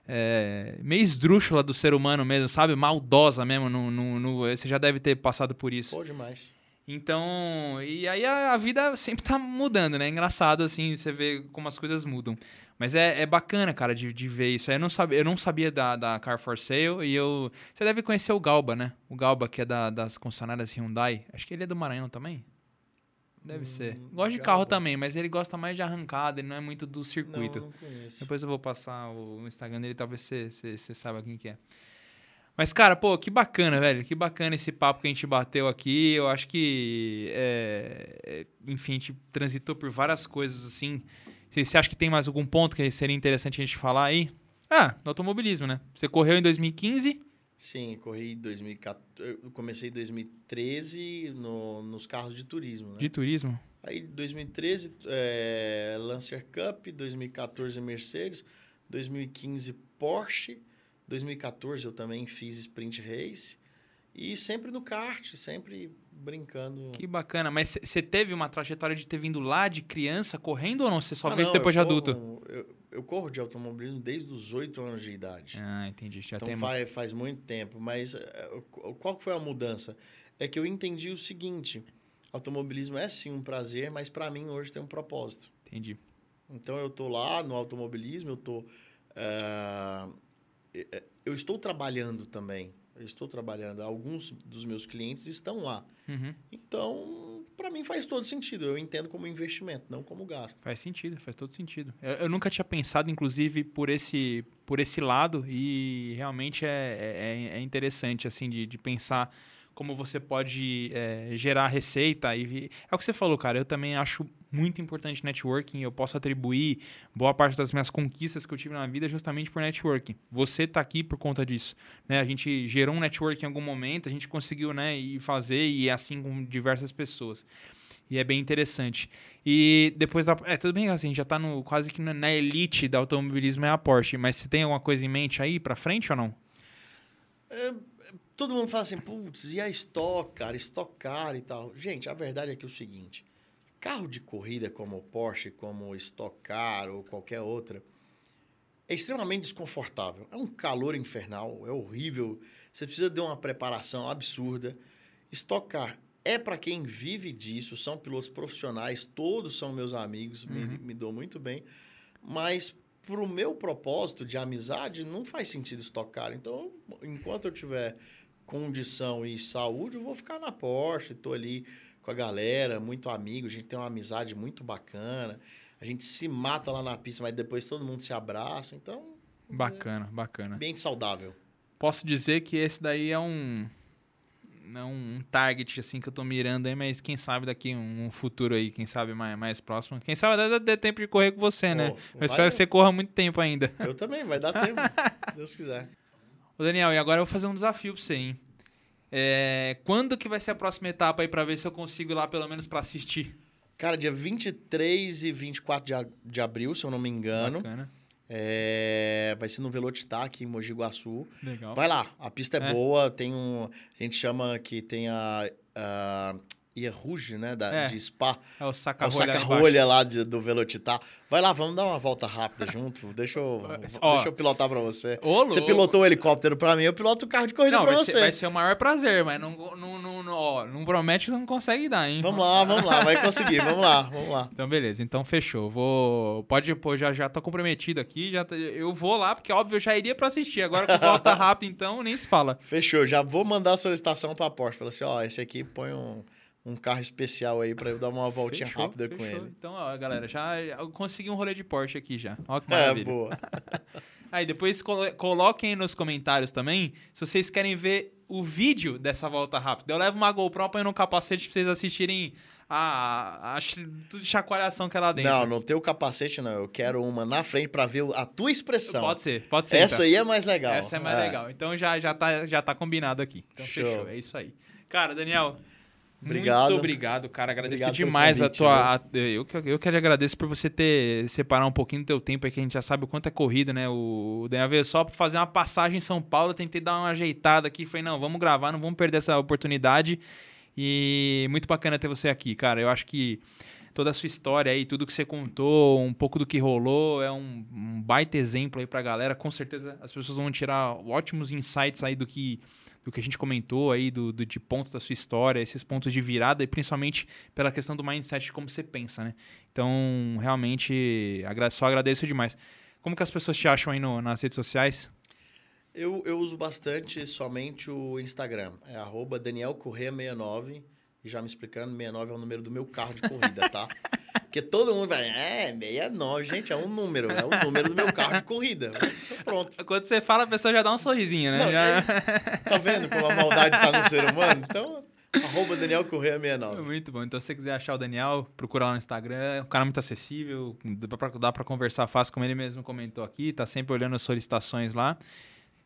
é, meio esdrúxula do ser humano mesmo, sabe? Maldosa mesmo. No, no, no, você já deve ter passado por isso. Pô, demais. Então, e aí a, a, vida sempre tá mudando, né? É engraçado, assim, você vê como as coisas mudam. Mas é, é bacana, cara, de, de ver isso. Eu não sabia, eu não sabia da, da Car for Sale e eu. Você deve conhecer o Galba, né? O Galba, que é da, das concessionárias Hyundai. Acho que ele é do Maranhão também. Deve Hum, ser. Gosta de carro também, mas ele gosta mais de arrancada, ele não é muito do circuito. Não, não conheço. Depois eu vou passar o Instagram dele, talvez você, saiba quem que é. Mas, cara, pô, que bacana, velho. Que bacana esse papo que a gente bateu aqui. Eu acho que, é, é, enfim, a gente transitou por várias coisas, assim. Você você acha que tem mais algum ponto que seria interessante a gente falar aí? Ah, do automobilismo, né? Você correu em 2015. Sim, corri em 2014. Eu comecei em 2013 no, nos carros de turismo, né? De turismo? Aí 2013, é, Lancer Cup, 2014 Mercedes, 2015 Porsche, 2014 eu também fiz Sprint Race e sempre no kart, sempre brincando. Que bacana. Mas você teve uma trajetória de ter vindo lá de criança correndo ou não? Você só Ah, fez não, depois de adulto? eu, eu corro de automobilismo desde os 8 anos de idade. Ah, entendi. Já então tem faz, faz muito tempo, mas o- qual foi a mudança? É que eu entendi o seguinte, automobilismo é sim um prazer, mas para mim hoje tem um propósito. Entendi. Então eu tô lá no automobilismo, eu tô eh, eu estou trabalhando também. Eu estou trabalhando. Alguns dos meus clientes estão lá. Uhum. Então, para mim faz todo sentido. Eu entendo como investimento, não como gasto. Faz sentido, faz todo sentido. Eu, eu nunca tinha pensado, inclusive, por esse, por esse lado, e realmente é, é, é interessante, assim, de, de pensar como você pode é, gerar receita. E, é o que você falou, cara. Eu também acho muito importante networking. Eu posso atribuir boa parte das minhas conquistas que eu tive na vida justamente por networking. Você tá aqui por conta disso. Né? A gente gerou um networking em algum momento, a gente conseguiu né, ir fazer, e é assim com diversas pessoas. E é bem interessante. E depois da. É, tudo bem assim, a gente já tá no, quase que na- na elite do automobilismo é a Porsche. Mas você tem alguma coisa em mente aí pra frente ou não? Todo mundo fala assim, putz, e a Stock, cara, Stock Car e tal. Gente, a verdade é que é o seguinte, carro de corrida como o Porsche, como o Stock Car ou qualquer outra, é extremamente desconfortável. É um calor infernal, é horrível. Você precisa de uma preparação absurda. Stock Car é para quem vive disso, são pilotos profissionais, todos são meus amigos, me, Uhum. me dou muito bem. Mas para o meu propósito de amizade, não faz sentido Stock Car. Então, enquanto eu tiver condição e saúde, eu vou ficar na Porsche, tô ali com a galera, muito amigo, a gente tem uma amizade muito bacana. A gente se mata lá na pista, mas depois todo mundo se abraça. Então, Bacana, bacana. bem saudável. Posso dizer que esse daí é um. É um target assim que eu tô mirando aí, mas quem sabe daqui um, futuro aí, quem sabe mais, mais próximo. Quem sabe até dê tempo de correr com você, né? Pô, Eu vai- espero que você corra muito tempo ainda. Eu também, vai dar tempo, [laughs] Deus quiser. Ô Daniel, e agora eu vou fazer um desafio pra você, hein? É, quando que vai ser a próxima etapa aí pra ver se eu consigo ir lá pelo menos pra assistir? Cara, dia 23 e 24 de, a- de abril, se eu não me engano, Bacana. é, vai ser no Velocitar aqui em Mogi Guaçu. Legal. Vai lá, a pista é, É. boa, tem um. A gente chama que tem a. a Rouge, né? Da, É. De Spa. É o É saca-rolha lá embaixo. saca-rolha lá de- do Velocitar. Vai lá, vamos dar uma volta rápida [laughs] junto. Deixa eu, Ó. deixa eu pilotar pra você. Ô, Você pilotou o helicóptero pra mim, eu piloto o carro de corrida Não, pra vai você. ser, vai ser o maior prazer, mas não, não, não, não, ó, não promete que você não consegue dar, hein? Vamos lá, vamos lá, vai conseguir. Vamos lá, vamos lá. Então, beleza. Então, fechou. Vou... Pode, pô, já, já tô comprometido aqui. Já Eu vou lá, porque, óbvio, eu já iria pra assistir. Agora, com volta [laughs] rápido, então, nem se fala. Fechou, já vou mandar a solicitação pra Porsche. Fala assim, ó, esse aqui põe um, um carro especial aí pra eu dar uma voltinha Fechou, rápida com fechou. ele. Então, ó, galera, já consegui um rolê de Porsche aqui já. Ó que É, maravilha. boa. [laughs] Aí, depois colo- coloquem aí nos comentários também se vocês querem ver o vídeo dessa volta rápida. Eu levo uma GoPro, ponho no capacete pra vocês assistirem a, a, a ch- tudo de chacoalhação que é lá dentro. Não, não tem o capacete, não. Eu quero uma na frente pra ver a tua expressão. Pode ser, pode ser. Essa então. aí é mais legal. Essa é mais legal. Então já, já, tá, já tá combinado aqui. Então Show. fechou, é isso aí. Cara, Daniel. Obrigado. Muito obrigado, cara. Agradecer Obrigado demais a convite, tua. a- eu, que, eu que agradeço por você ter separar um pouquinho do teu tempo aí, que a gente já sabe o quanto é corrido, né? O, Daniel veio só pra fazer uma passagem em São Paulo. Tentei dar uma ajeitada aqui. Falei, não, vamos gravar, não vamos perder essa oportunidade. E muito bacana ter você aqui, cara. Eu acho que toda a sua história aí, tudo que você contou, um pouco do que rolou, é um, um baita exemplo aí pra galera. Com certeza as pessoas vão tirar ótimos insights aí do que do que a gente comentou aí, do, do, de pontos da sua história, esses pontos de virada, e principalmente pela questão do mindset de como você pensa, né? Então, realmente, só agradeço demais. Como que as pessoas te acham aí no, nas redes sociais? Eu, eu uso bastante somente o Instagram. É arroba Daniel Correia 69. E já me explicando, 69 é o número do meu carro de corrida, tá? [laughs] Porque todo mundo vai, é, 69, gente, é um número, é o número do meu carro de corrida. Pronto. Quando você fala, a pessoa já dá um sorrisinho, né? Não, já... é, tá vendo como a maldade tá no ser humano? Então, arroba Daniel Correia 69. Muito bom. Então, se você quiser achar o Daniel, procura lá no Instagram. Um cara muito acessível, dá pra, dá pra conversar fácil, como ele mesmo comentou aqui. Tá sempre olhando as solicitações lá.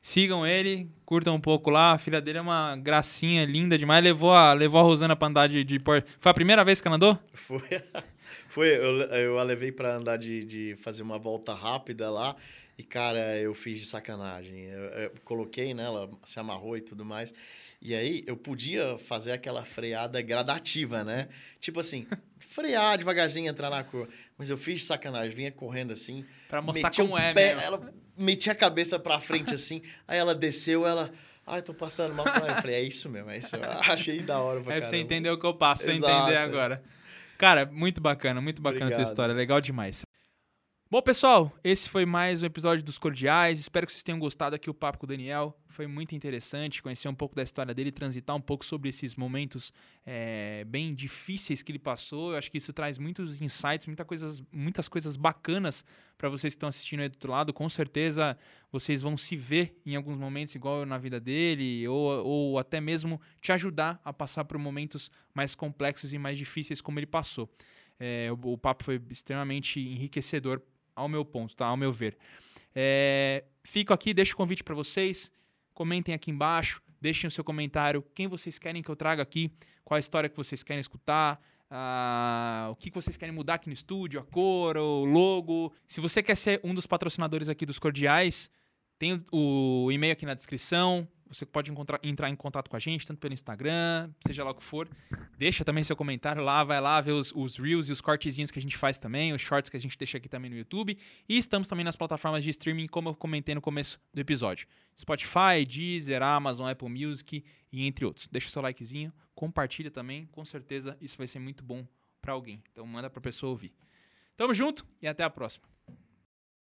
Sigam ele, curtam um pouco lá. A filha dele é uma gracinha linda demais. Levou a, levou a Rosana pra andar de, de Foi a primeira vez que ela andou? Foi. [laughs] Foi, eu, eu a levei pra andar de, de fazer uma volta rápida lá. E, cara, eu fiz de sacanagem. Eu, eu coloquei nela, se amarrou e tudo mais. E aí eu podia fazer aquela freada gradativa, né? Tipo assim, [laughs] frear devagarzinho, entrar na curva. Mas eu fiz de sacanagem, vinha correndo assim. Pra mostrar como é, pé, Ela meti a cabeça pra frente assim, aí ela desceu, ela. Ai, tô passando mal. Eu falei, é isso mesmo, é isso. Eu [laughs] achei da hora pra É pra você entender o que eu passo, pra entender agora. Cara, muito bacana, muito bacana Obrigado. a tua história, legal demais. Bom, pessoal, esse foi mais um episódio dos Cordiais. Espero que vocês tenham gostado aqui o papo com o Daniel. Foi muito interessante conhecer um pouco da história dele, transitar um pouco sobre esses momentos é, bem difíceis que ele passou. Eu acho que isso traz muitos insights, muita coisas, muitas coisas bacanas para vocês que estão assistindo aí do outro lado. Com certeza vocês vão se ver em alguns momentos igual na vida dele, ou, ou até mesmo te ajudar a passar por momentos mais complexos e mais difíceis como ele passou. É, o, o papo foi extremamente enriquecedor ao meu ponto, tá? Ao meu ver. É, fico aqui, deixo o convite para vocês. Comentem aqui embaixo, deixem o seu comentário. Quem vocês querem que eu traga aqui? Qual a história que vocês querem escutar? Uh, o que vocês querem mudar aqui no estúdio, a cor, o logo. Se você quer ser um dos patrocinadores aqui dos Cordiais, tem o e-mail aqui na descrição. Você pode encontrar, entrar em contato com a gente, tanto pelo Instagram, seja lá o que for. Deixa também seu comentário lá, vai lá ver os, os Reels e os cortezinhos que a gente faz também, os shorts que a gente deixa aqui também no YouTube. E estamos também nas plataformas de streaming, como eu comentei no começo do episódio. Spotify, Deezer, Amazon, Apple Music e entre outros. Deixa seu likezinho, compartilha também, com certeza isso vai ser muito bom para alguém. Então manda para pessoa ouvir. Tamo junto e até a próxima.